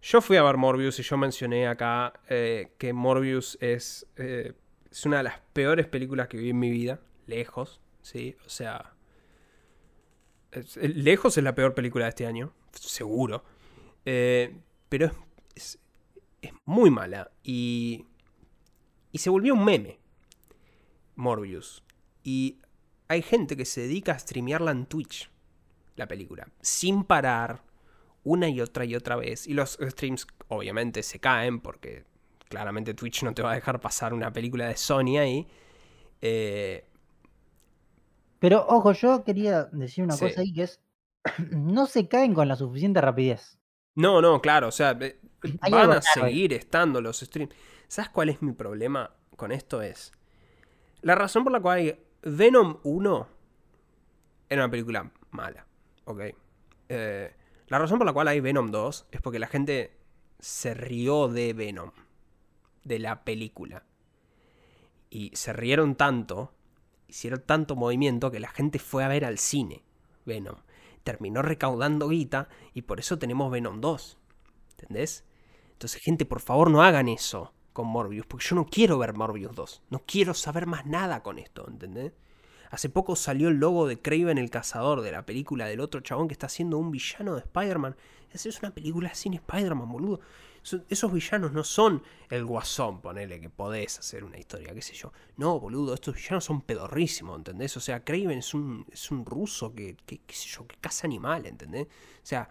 yo fui a ver Morbius y yo mencioné acá eh, que Morbius es, es una de las peores películas que vi en mi vida, lejos, ¿sí? O sea, lejos es la peor película de este año, seguro. pero es es, muy mala y, y se volvió un meme. Morbius. Y hay gente que se dedica a streamearla en Twitch, la película, sin parar, una y otra y otra vez. Y los streams obviamente se caen porque claramente Twitch no te va a dejar pasar una película de Sony ahí. Eh, Pero ojo, yo quería decir una cosa ahí que es, no se caen con la suficiente rapidez. No, no, claro, o sea, van a seguir estando los streams. ¿Sabes cuál es mi problema con esto? Es la razón por la cual Venom 1 era una película mala, ¿ok? Eh, la razón por la cual hay Venom 2 es porque la gente se rió de Venom, de la película. Y se rieron tanto, hicieron tanto movimiento que la gente fue a ver al cine Venom. Terminó recaudando guita y por eso tenemos Venom 2. ¿Entendés? Entonces, gente, por favor no hagan eso con Morbius, porque yo no quiero ver Morbius 2. No quiero saber más nada con esto, ¿entendés? Hace poco salió el logo de Craven el Cazador, de la película del otro chabón que está haciendo un villano de Spider-Man. Esa es una película sin Spider-Man, boludo. Esos villanos no son el guasón, ponele, que podés hacer una historia, qué sé yo. No, boludo, estos villanos son pedorrísimos, ¿entendés? O sea, Craven es un, es un ruso que, qué sé yo, caza animales, ¿entendés? O sea,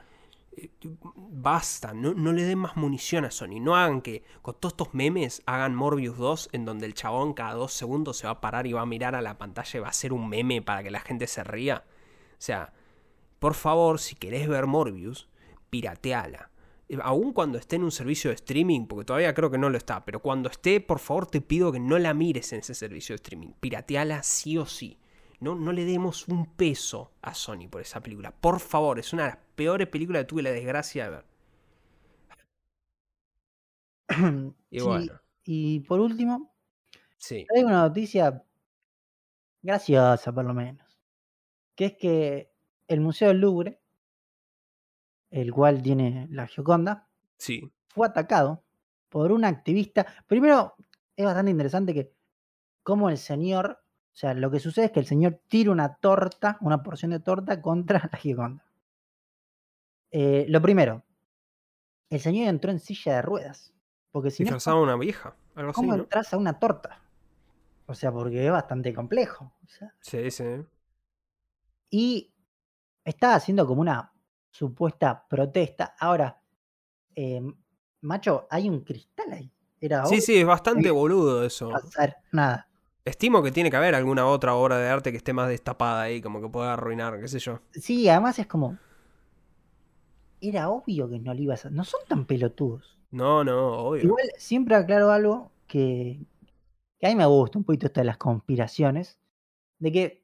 eh, basta, no, no, le den más munición a Sony. No hagan que con todos estos memes hagan Morbius 2 en donde el chabón cada dos segundos se va a parar y va a mirar a la pantalla y va a hacer un meme para que la gente se ría. O sea, por favor, si querés ver Morbius, pirateala. Eh, aun cuando esté en un servicio de streaming, porque todavía creo que no lo está, pero cuando esté, por favor te pido que no la mires en ese servicio de streaming. Pirateala sí o sí. No, no le demos un peso a Sony por esa película. Por favor, es una de las peores películas que tuve la desgracia de ver. y bueno. Y por último, sí. hay una noticia graciosa, por lo menos. Que es que el Museo del Louvre, el cual tiene la Gioconda, sí. fue atacado por un activista. Primero, es bastante interesante que como el señor o sea, lo que sucede es que el señor tira una torta, una porción de torta contra la Gioconda. Eh, lo primero, el señor entró en silla de ruedas. Porque si no, una vieja, algo ¿cómo entras a una torta? O sea, porque es bastante complejo. sí, sí. Y estaba haciendo como una supuesta protesta. Ahora, eh, macho, hay un cristal ahí. Era sí, sí, es bastante boludo eso. Pasar nada. Estimo que tiene que haber alguna otra obra de arte que esté más destapada ahí, como que pueda arruinar, qué sé yo. Sí, además es como. Era obvio que no le ibas a. No son tan pelotudos. No, no, obvio. Igual siempre aclaro algo que, que a mí me gusta un poquito esto de las conspiraciones. De que.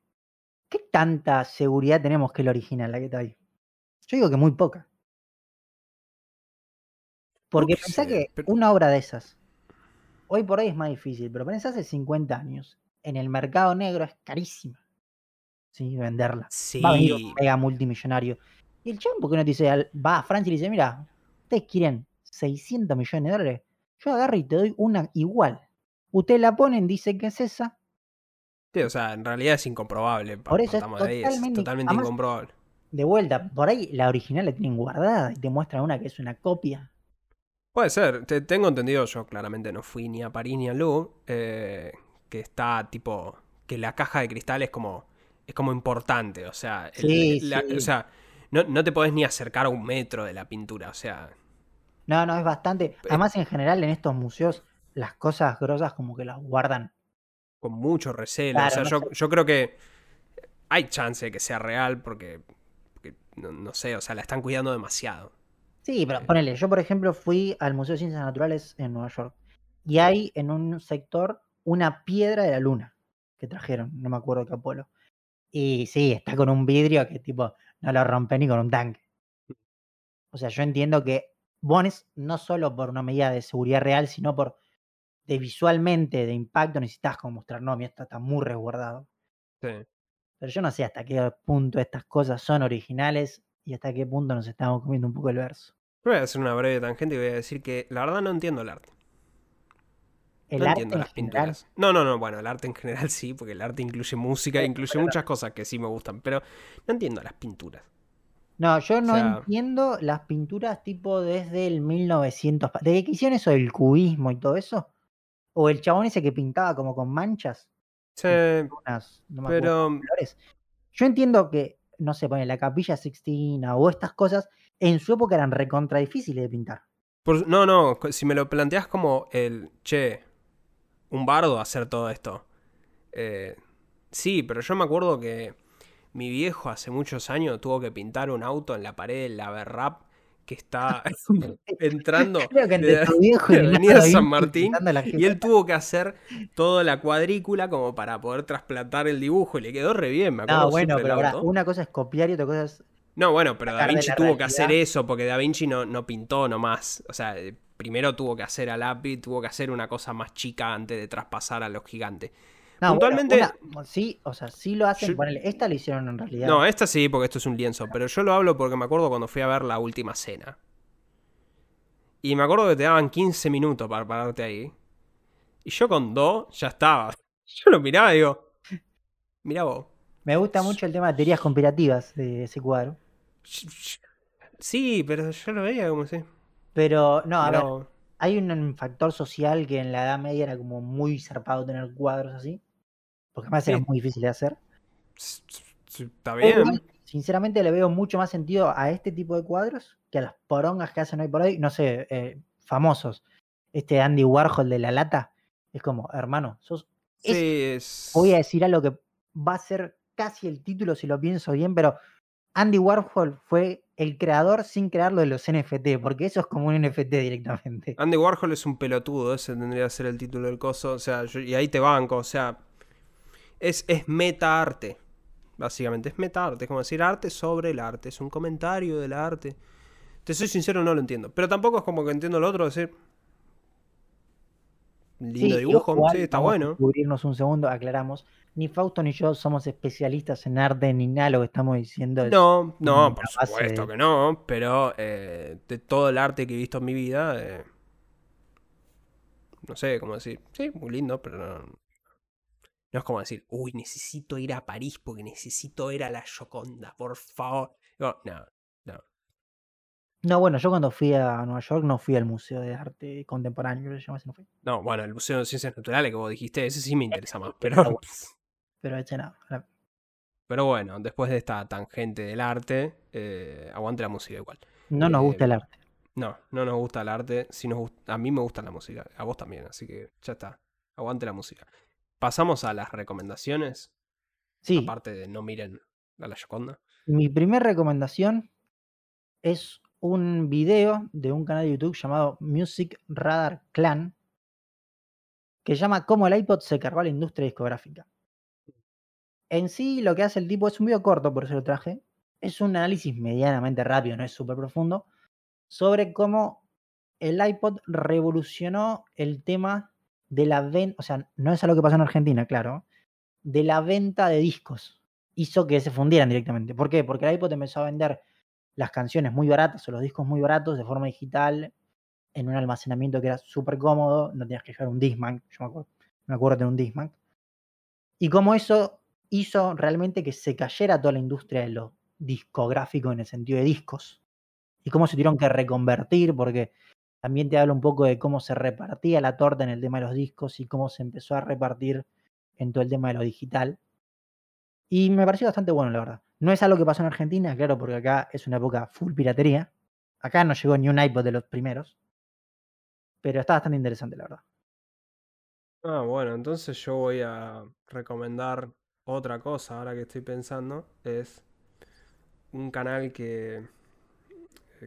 ¿Qué tanta seguridad tenemos que el original, la que está ahí? Yo digo que muy poca. Porque pensá que una obra de esas Hoy por hoy es más difícil, pero pensás hace 50 años. En el mercado negro es carísima. ¿sí? Venderla. Sí. Va a venir un mega multimillonario. Y el chabón, ¿por qué no te dice, va a Francia y le dice, mira, ustedes quieren 600 millones de dólares? Yo agarro y te doy una igual. Ustedes la ponen, dicen que es esa. Sí, o sea, en realidad es incomprobable. Por eso es totalmente, totalmente incomprobable. De vuelta, por ahí la original la tienen guardada y te muestran una que es una copia. Puede ser, te, tengo entendido, yo claramente no fui ni a París ni a Louvre, eh, que está tipo, que la caja de cristal es como, es como importante, o sea, o sea no, te podés ni acercar a un metro de la pintura, o sea... No, no, es bastante, además en general en estos museos las cosas grosas como que las guardan. Con mucho recelo, o sea, yo, yo, creo que hay chance de que sea real porque, no sé, o sea, la están cuidando demasiado. Sí, pero ponele, yo por ejemplo fui al Museo de Ciencias Naturales en Nueva York y hay en un sector una piedra de la luna que trajeron, no me acuerdo qué Apolo. Y sí, está con un vidrio que tipo no lo rompe ni con un tanque. O sea, yo entiendo que Bones no solo por una medida de seguridad real, sino por de visualmente, de impacto, necesitas como mostrar, no, mira, esto está muy resguardado. Sí. Pero yo no sé hasta qué punto estas cosas son originales y hasta qué punto nos estamos comiendo un poco el verso. Voy a hacer una breve tangente y voy a decir que la verdad no entiendo el arte. ¿El no arte entiendo las pinturas. No, no, no, bueno, el arte en general sí, porque el arte incluye música, incluye muchas cosas que sí me gustan, pero no entiendo las pinturas. No, yo no entiendo las pinturas tipo desde el 1900. ¿Desde que hicieron eso del cubismo y todo eso? ¿O el chabón ese que pintaba como con manchas? Sí, unas- no me acuerdo pero. Yo entiendo que, no sé, pone la capilla sixtina o estas cosas, en su época eran recontra difíciles de pintar. por- no, no, si me lo planteas como el, che, un bardo hacer todo esto. Eh, sí, pero yo me acuerdo que mi viejo hace muchos años tuvo que pintar un auto en la pared del Laberrap que está entrando de- viejo Avenida San Martín y él tuvo que hacer toda la cuadrícula como para poder trasplantar el dibujo y le quedó re bien, me acuerdo No, bueno, pero auto. una cosa es copiar y otra cosa es. No, bueno, pero Da Vinci tuvo que hacer eso porque Da Vinci no, no pintó nomás. O sea, eh, primero tuvo que hacer a lápiz, tuvo que hacer una cosa más chica antes de traspasar a los gigantes. No, bueno, Puntualmente- una- sí, o sea, sí lo hacen. Yo- ponele, esta lo hicieron en realidad. No, esta sí, porque esto es un lienzo, pero yo lo hablo porque me acuerdo cuando fui a ver la última cena. Y me acuerdo que te daban 15 minutos para pararte ahí. Y yo con dos ya estaba. Yo lo miraba y digo, mirá vos. Me gusta mucho el tema de teorías conspirativas de ese cuadro. Sí, pero yo lo veía como si... Pero, no, a ver, hay un factor social que en la Edad Media era como muy zarpado tener cuadros así. Porque además Sí. era muy difícil de hacer. Está bien. sinceramente le veo mucho más sentido a este tipo de cuadros que a las porongas que hacen hoy por hoy, no sé, eh, famosos. Este Andy Warhol de la lata, es como, hermano, sos, es- Sí, es... voy a decir algo que va a ser casi el título si lo pienso bien, pero Andy Warhol fue el creador sin crear lo de los NFT, porque eso es como un NFT directamente. Andy Warhol es un pelotudo, ese tendría que ser el título del coso. O sea, yo- y ahí te banco, o sea, es, es meta arte. Básicamente, es meta arte. Es como decir arte sobre el arte. Es un comentario del arte. Te soy sincero, no lo entiendo. Pero tampoco es como que entiendo lo otro, decir. Lindo Sí, dibujo, igual sí, está bueno. Cubrirnos un segundo, aclaramos. Ni Fausto ni yo somos especialistas en arte ni nada, lo que estamos diciendo es No, no, por supuesto de- que no. Pero eh, de todo el arte que he visto en mi vida, eh, no sé cómo decir. Sí, muy lindo, pero no, no es como decir, uy, necesito ir a París porque necesito ver a la Gioconda, por favor. No, no, no. No, bueno, yo cuando fui a Nueva York no fui al Museo de Arte Contemporáneo, ese no fui. No, bueno, el Museo de Ciencias Naturales que vos dijiste, ese sí me interesa más. Pero. Pero no. no. pero bueno, después de esta tangente del arte, eh, aguante la música igual. No nos gusta Eh, el arte. No, no nos gusta el arte. Si nos gusta, a mí me gusta la música. A vos también, así que ya está. Aguante la música. Pasamos a las recomendaciones. Sí, Aparte de no miren a la Yoconda. mi primera recomendación es un video de un canal de YouTube llamado Music Radar Clan que llama Cómo el iPod se cargó a la industria discográfica. En sí, lo que hace el tipo es un video corto, por eso lo traje. Es un análisis medianamente rápido, no es súper profundo, sobre cómo el iPod revolucionó el tema de la venta, o sea, no es algo que pasó en Argentina, claro, de la venta de discos. Hizo que se fundieran directamente. ¿Por qué? Porque el iPod empezó a vender las canciones muy baratas o los discos muy baratos de forma digital en un almacenamiento que era súper cómodo, no tenías que llevar un Discman, yo me acuerdo, me acuerdo de un Discman. Y como eso hizo realmente que se cayera toda la industria de lo discográfico en el sentido de discos. Y cómo se tuvieron que reconvertir, porque también te habla un poco de cómo se repartía la torta en el tema de los discos y cómo se empezó a repartir en todo el tema de lo digital. Y me pareció bastante bueno, la verdad. No es algo que pasó en Argentina, claro, porque acá es una época full piratería. Acá no llegó ni un iPod de los primeros. Pero está bastante interesante, la verdad. Ah, bueno, entonces yo voy a recomendar otra cosa ahora que estoy pensando. Es un canal que,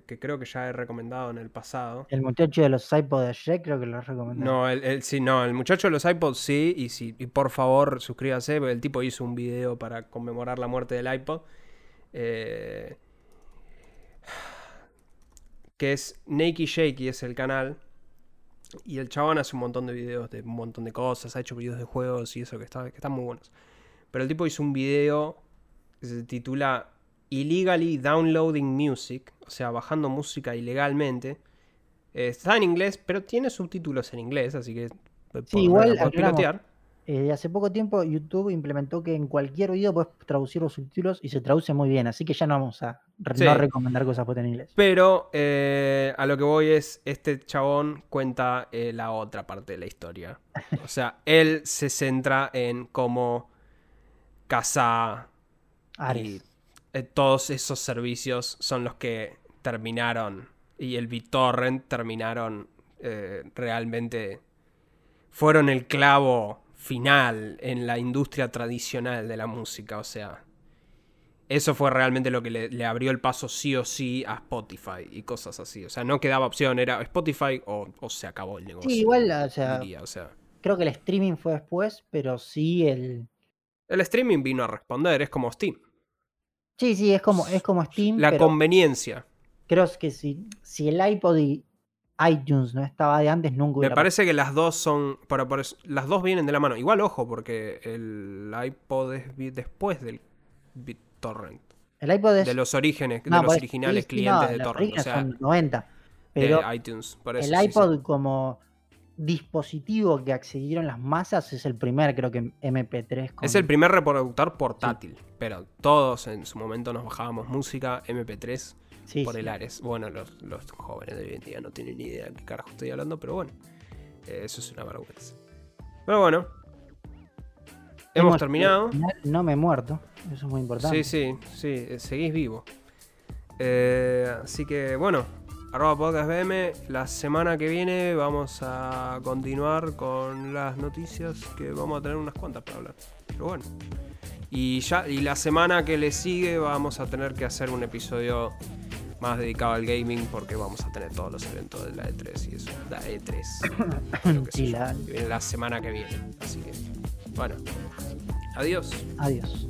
que creo que ya he recomendado en el pasado. El muchacho de los iPod de ayer creo que lo recomendé. No, el, el- sí, no, el muchacho de los iPods sí, y, sí, y por favor suscríbase, porque el tipo hizo un video para conmemorar la muerte del iPod. eh, que es Nakey Shakey, es el canal. Y el chabón hace un montón de videos de un montón de cosas, ha hecho videos de juegos y eso que, está, que están muy buenos. Pero el tipo hizo un video que se titula Illegally Downloading Music, o sea, bajando música ilegalmente. Eh, está en inglés, pero tiene subtítulos en inglés, así que lo igual aclaramos. pilotear. eh, hace poco tiempo YouTube implementó que en cualquier video puedes traducir los subtítulos y se traduce muy bien, así que ya no vamos a re- Sí. no recomendar cosas por en inglés. Pero eh, a lo que voy es, este chabón cuenta la otra parte de la historia. O sea, él se centra en cómo Casa y Ares. Eh, todos esos servicios son los que terminaron y el BitTorrent terminaron eh, realmente fueron el clavo final en la industria tradicional de la música, o sea, eso fue realmente lo que le, le abrió el paso sí o sí a Spotify y cosas así, o sea, no quedaba opción, era Spotify o, o se acabó el negocio. Sí, igual, o sea, diría, o sea, creo que el streaming fue después, pero sí el... el streaming vino a responder, es como Steam. Sí, sí, es como, es como Steam, La pero conveniencia. creo que si, si el iPod y iTunes no estaba de antes, nunca Me hubiera parece que las dos son. Eso- las dos vienen de la mano. Igual, ojo, porque el iPod es después del BitTorrent. El iPod es... De los orígenes, no, de los por- originales clientes no, de Torrent. O sea, son 90. de iTunes. Por eso, el sí, sí. iPod como dispositivo que accedieron las masas es el primer, creo que MP3. Con... Es el primer reproductor portátil. Pero todos en su momento nos bajábamos música MP3 Sí, por sí. el Ares. Bueno, los, los jóvenes de hoy en día no tienen ni idea de qué carajo estoy hablando, pero bueno. eh, eso es una vergüenza. Pero bueno. Hemos terminado. No me he muerto, eso es muy importante. Sí, sí, sí, eh, seguís vivo. Eh, así que bueno, arroba podcast BM, la semana que viene vamos a continuar con las noticias que vamos a tener unas cuantas para hablar. Pero bueno. Y ya, y la semana que le sigue vamos a tener que hacer un episodio más dedicado al gaming porque vamos a tener todos los eventos de la E3 y eso. La E3. creo que Sí, la- viene la semana que viene. Así que, bueno. Adiós. Adiós.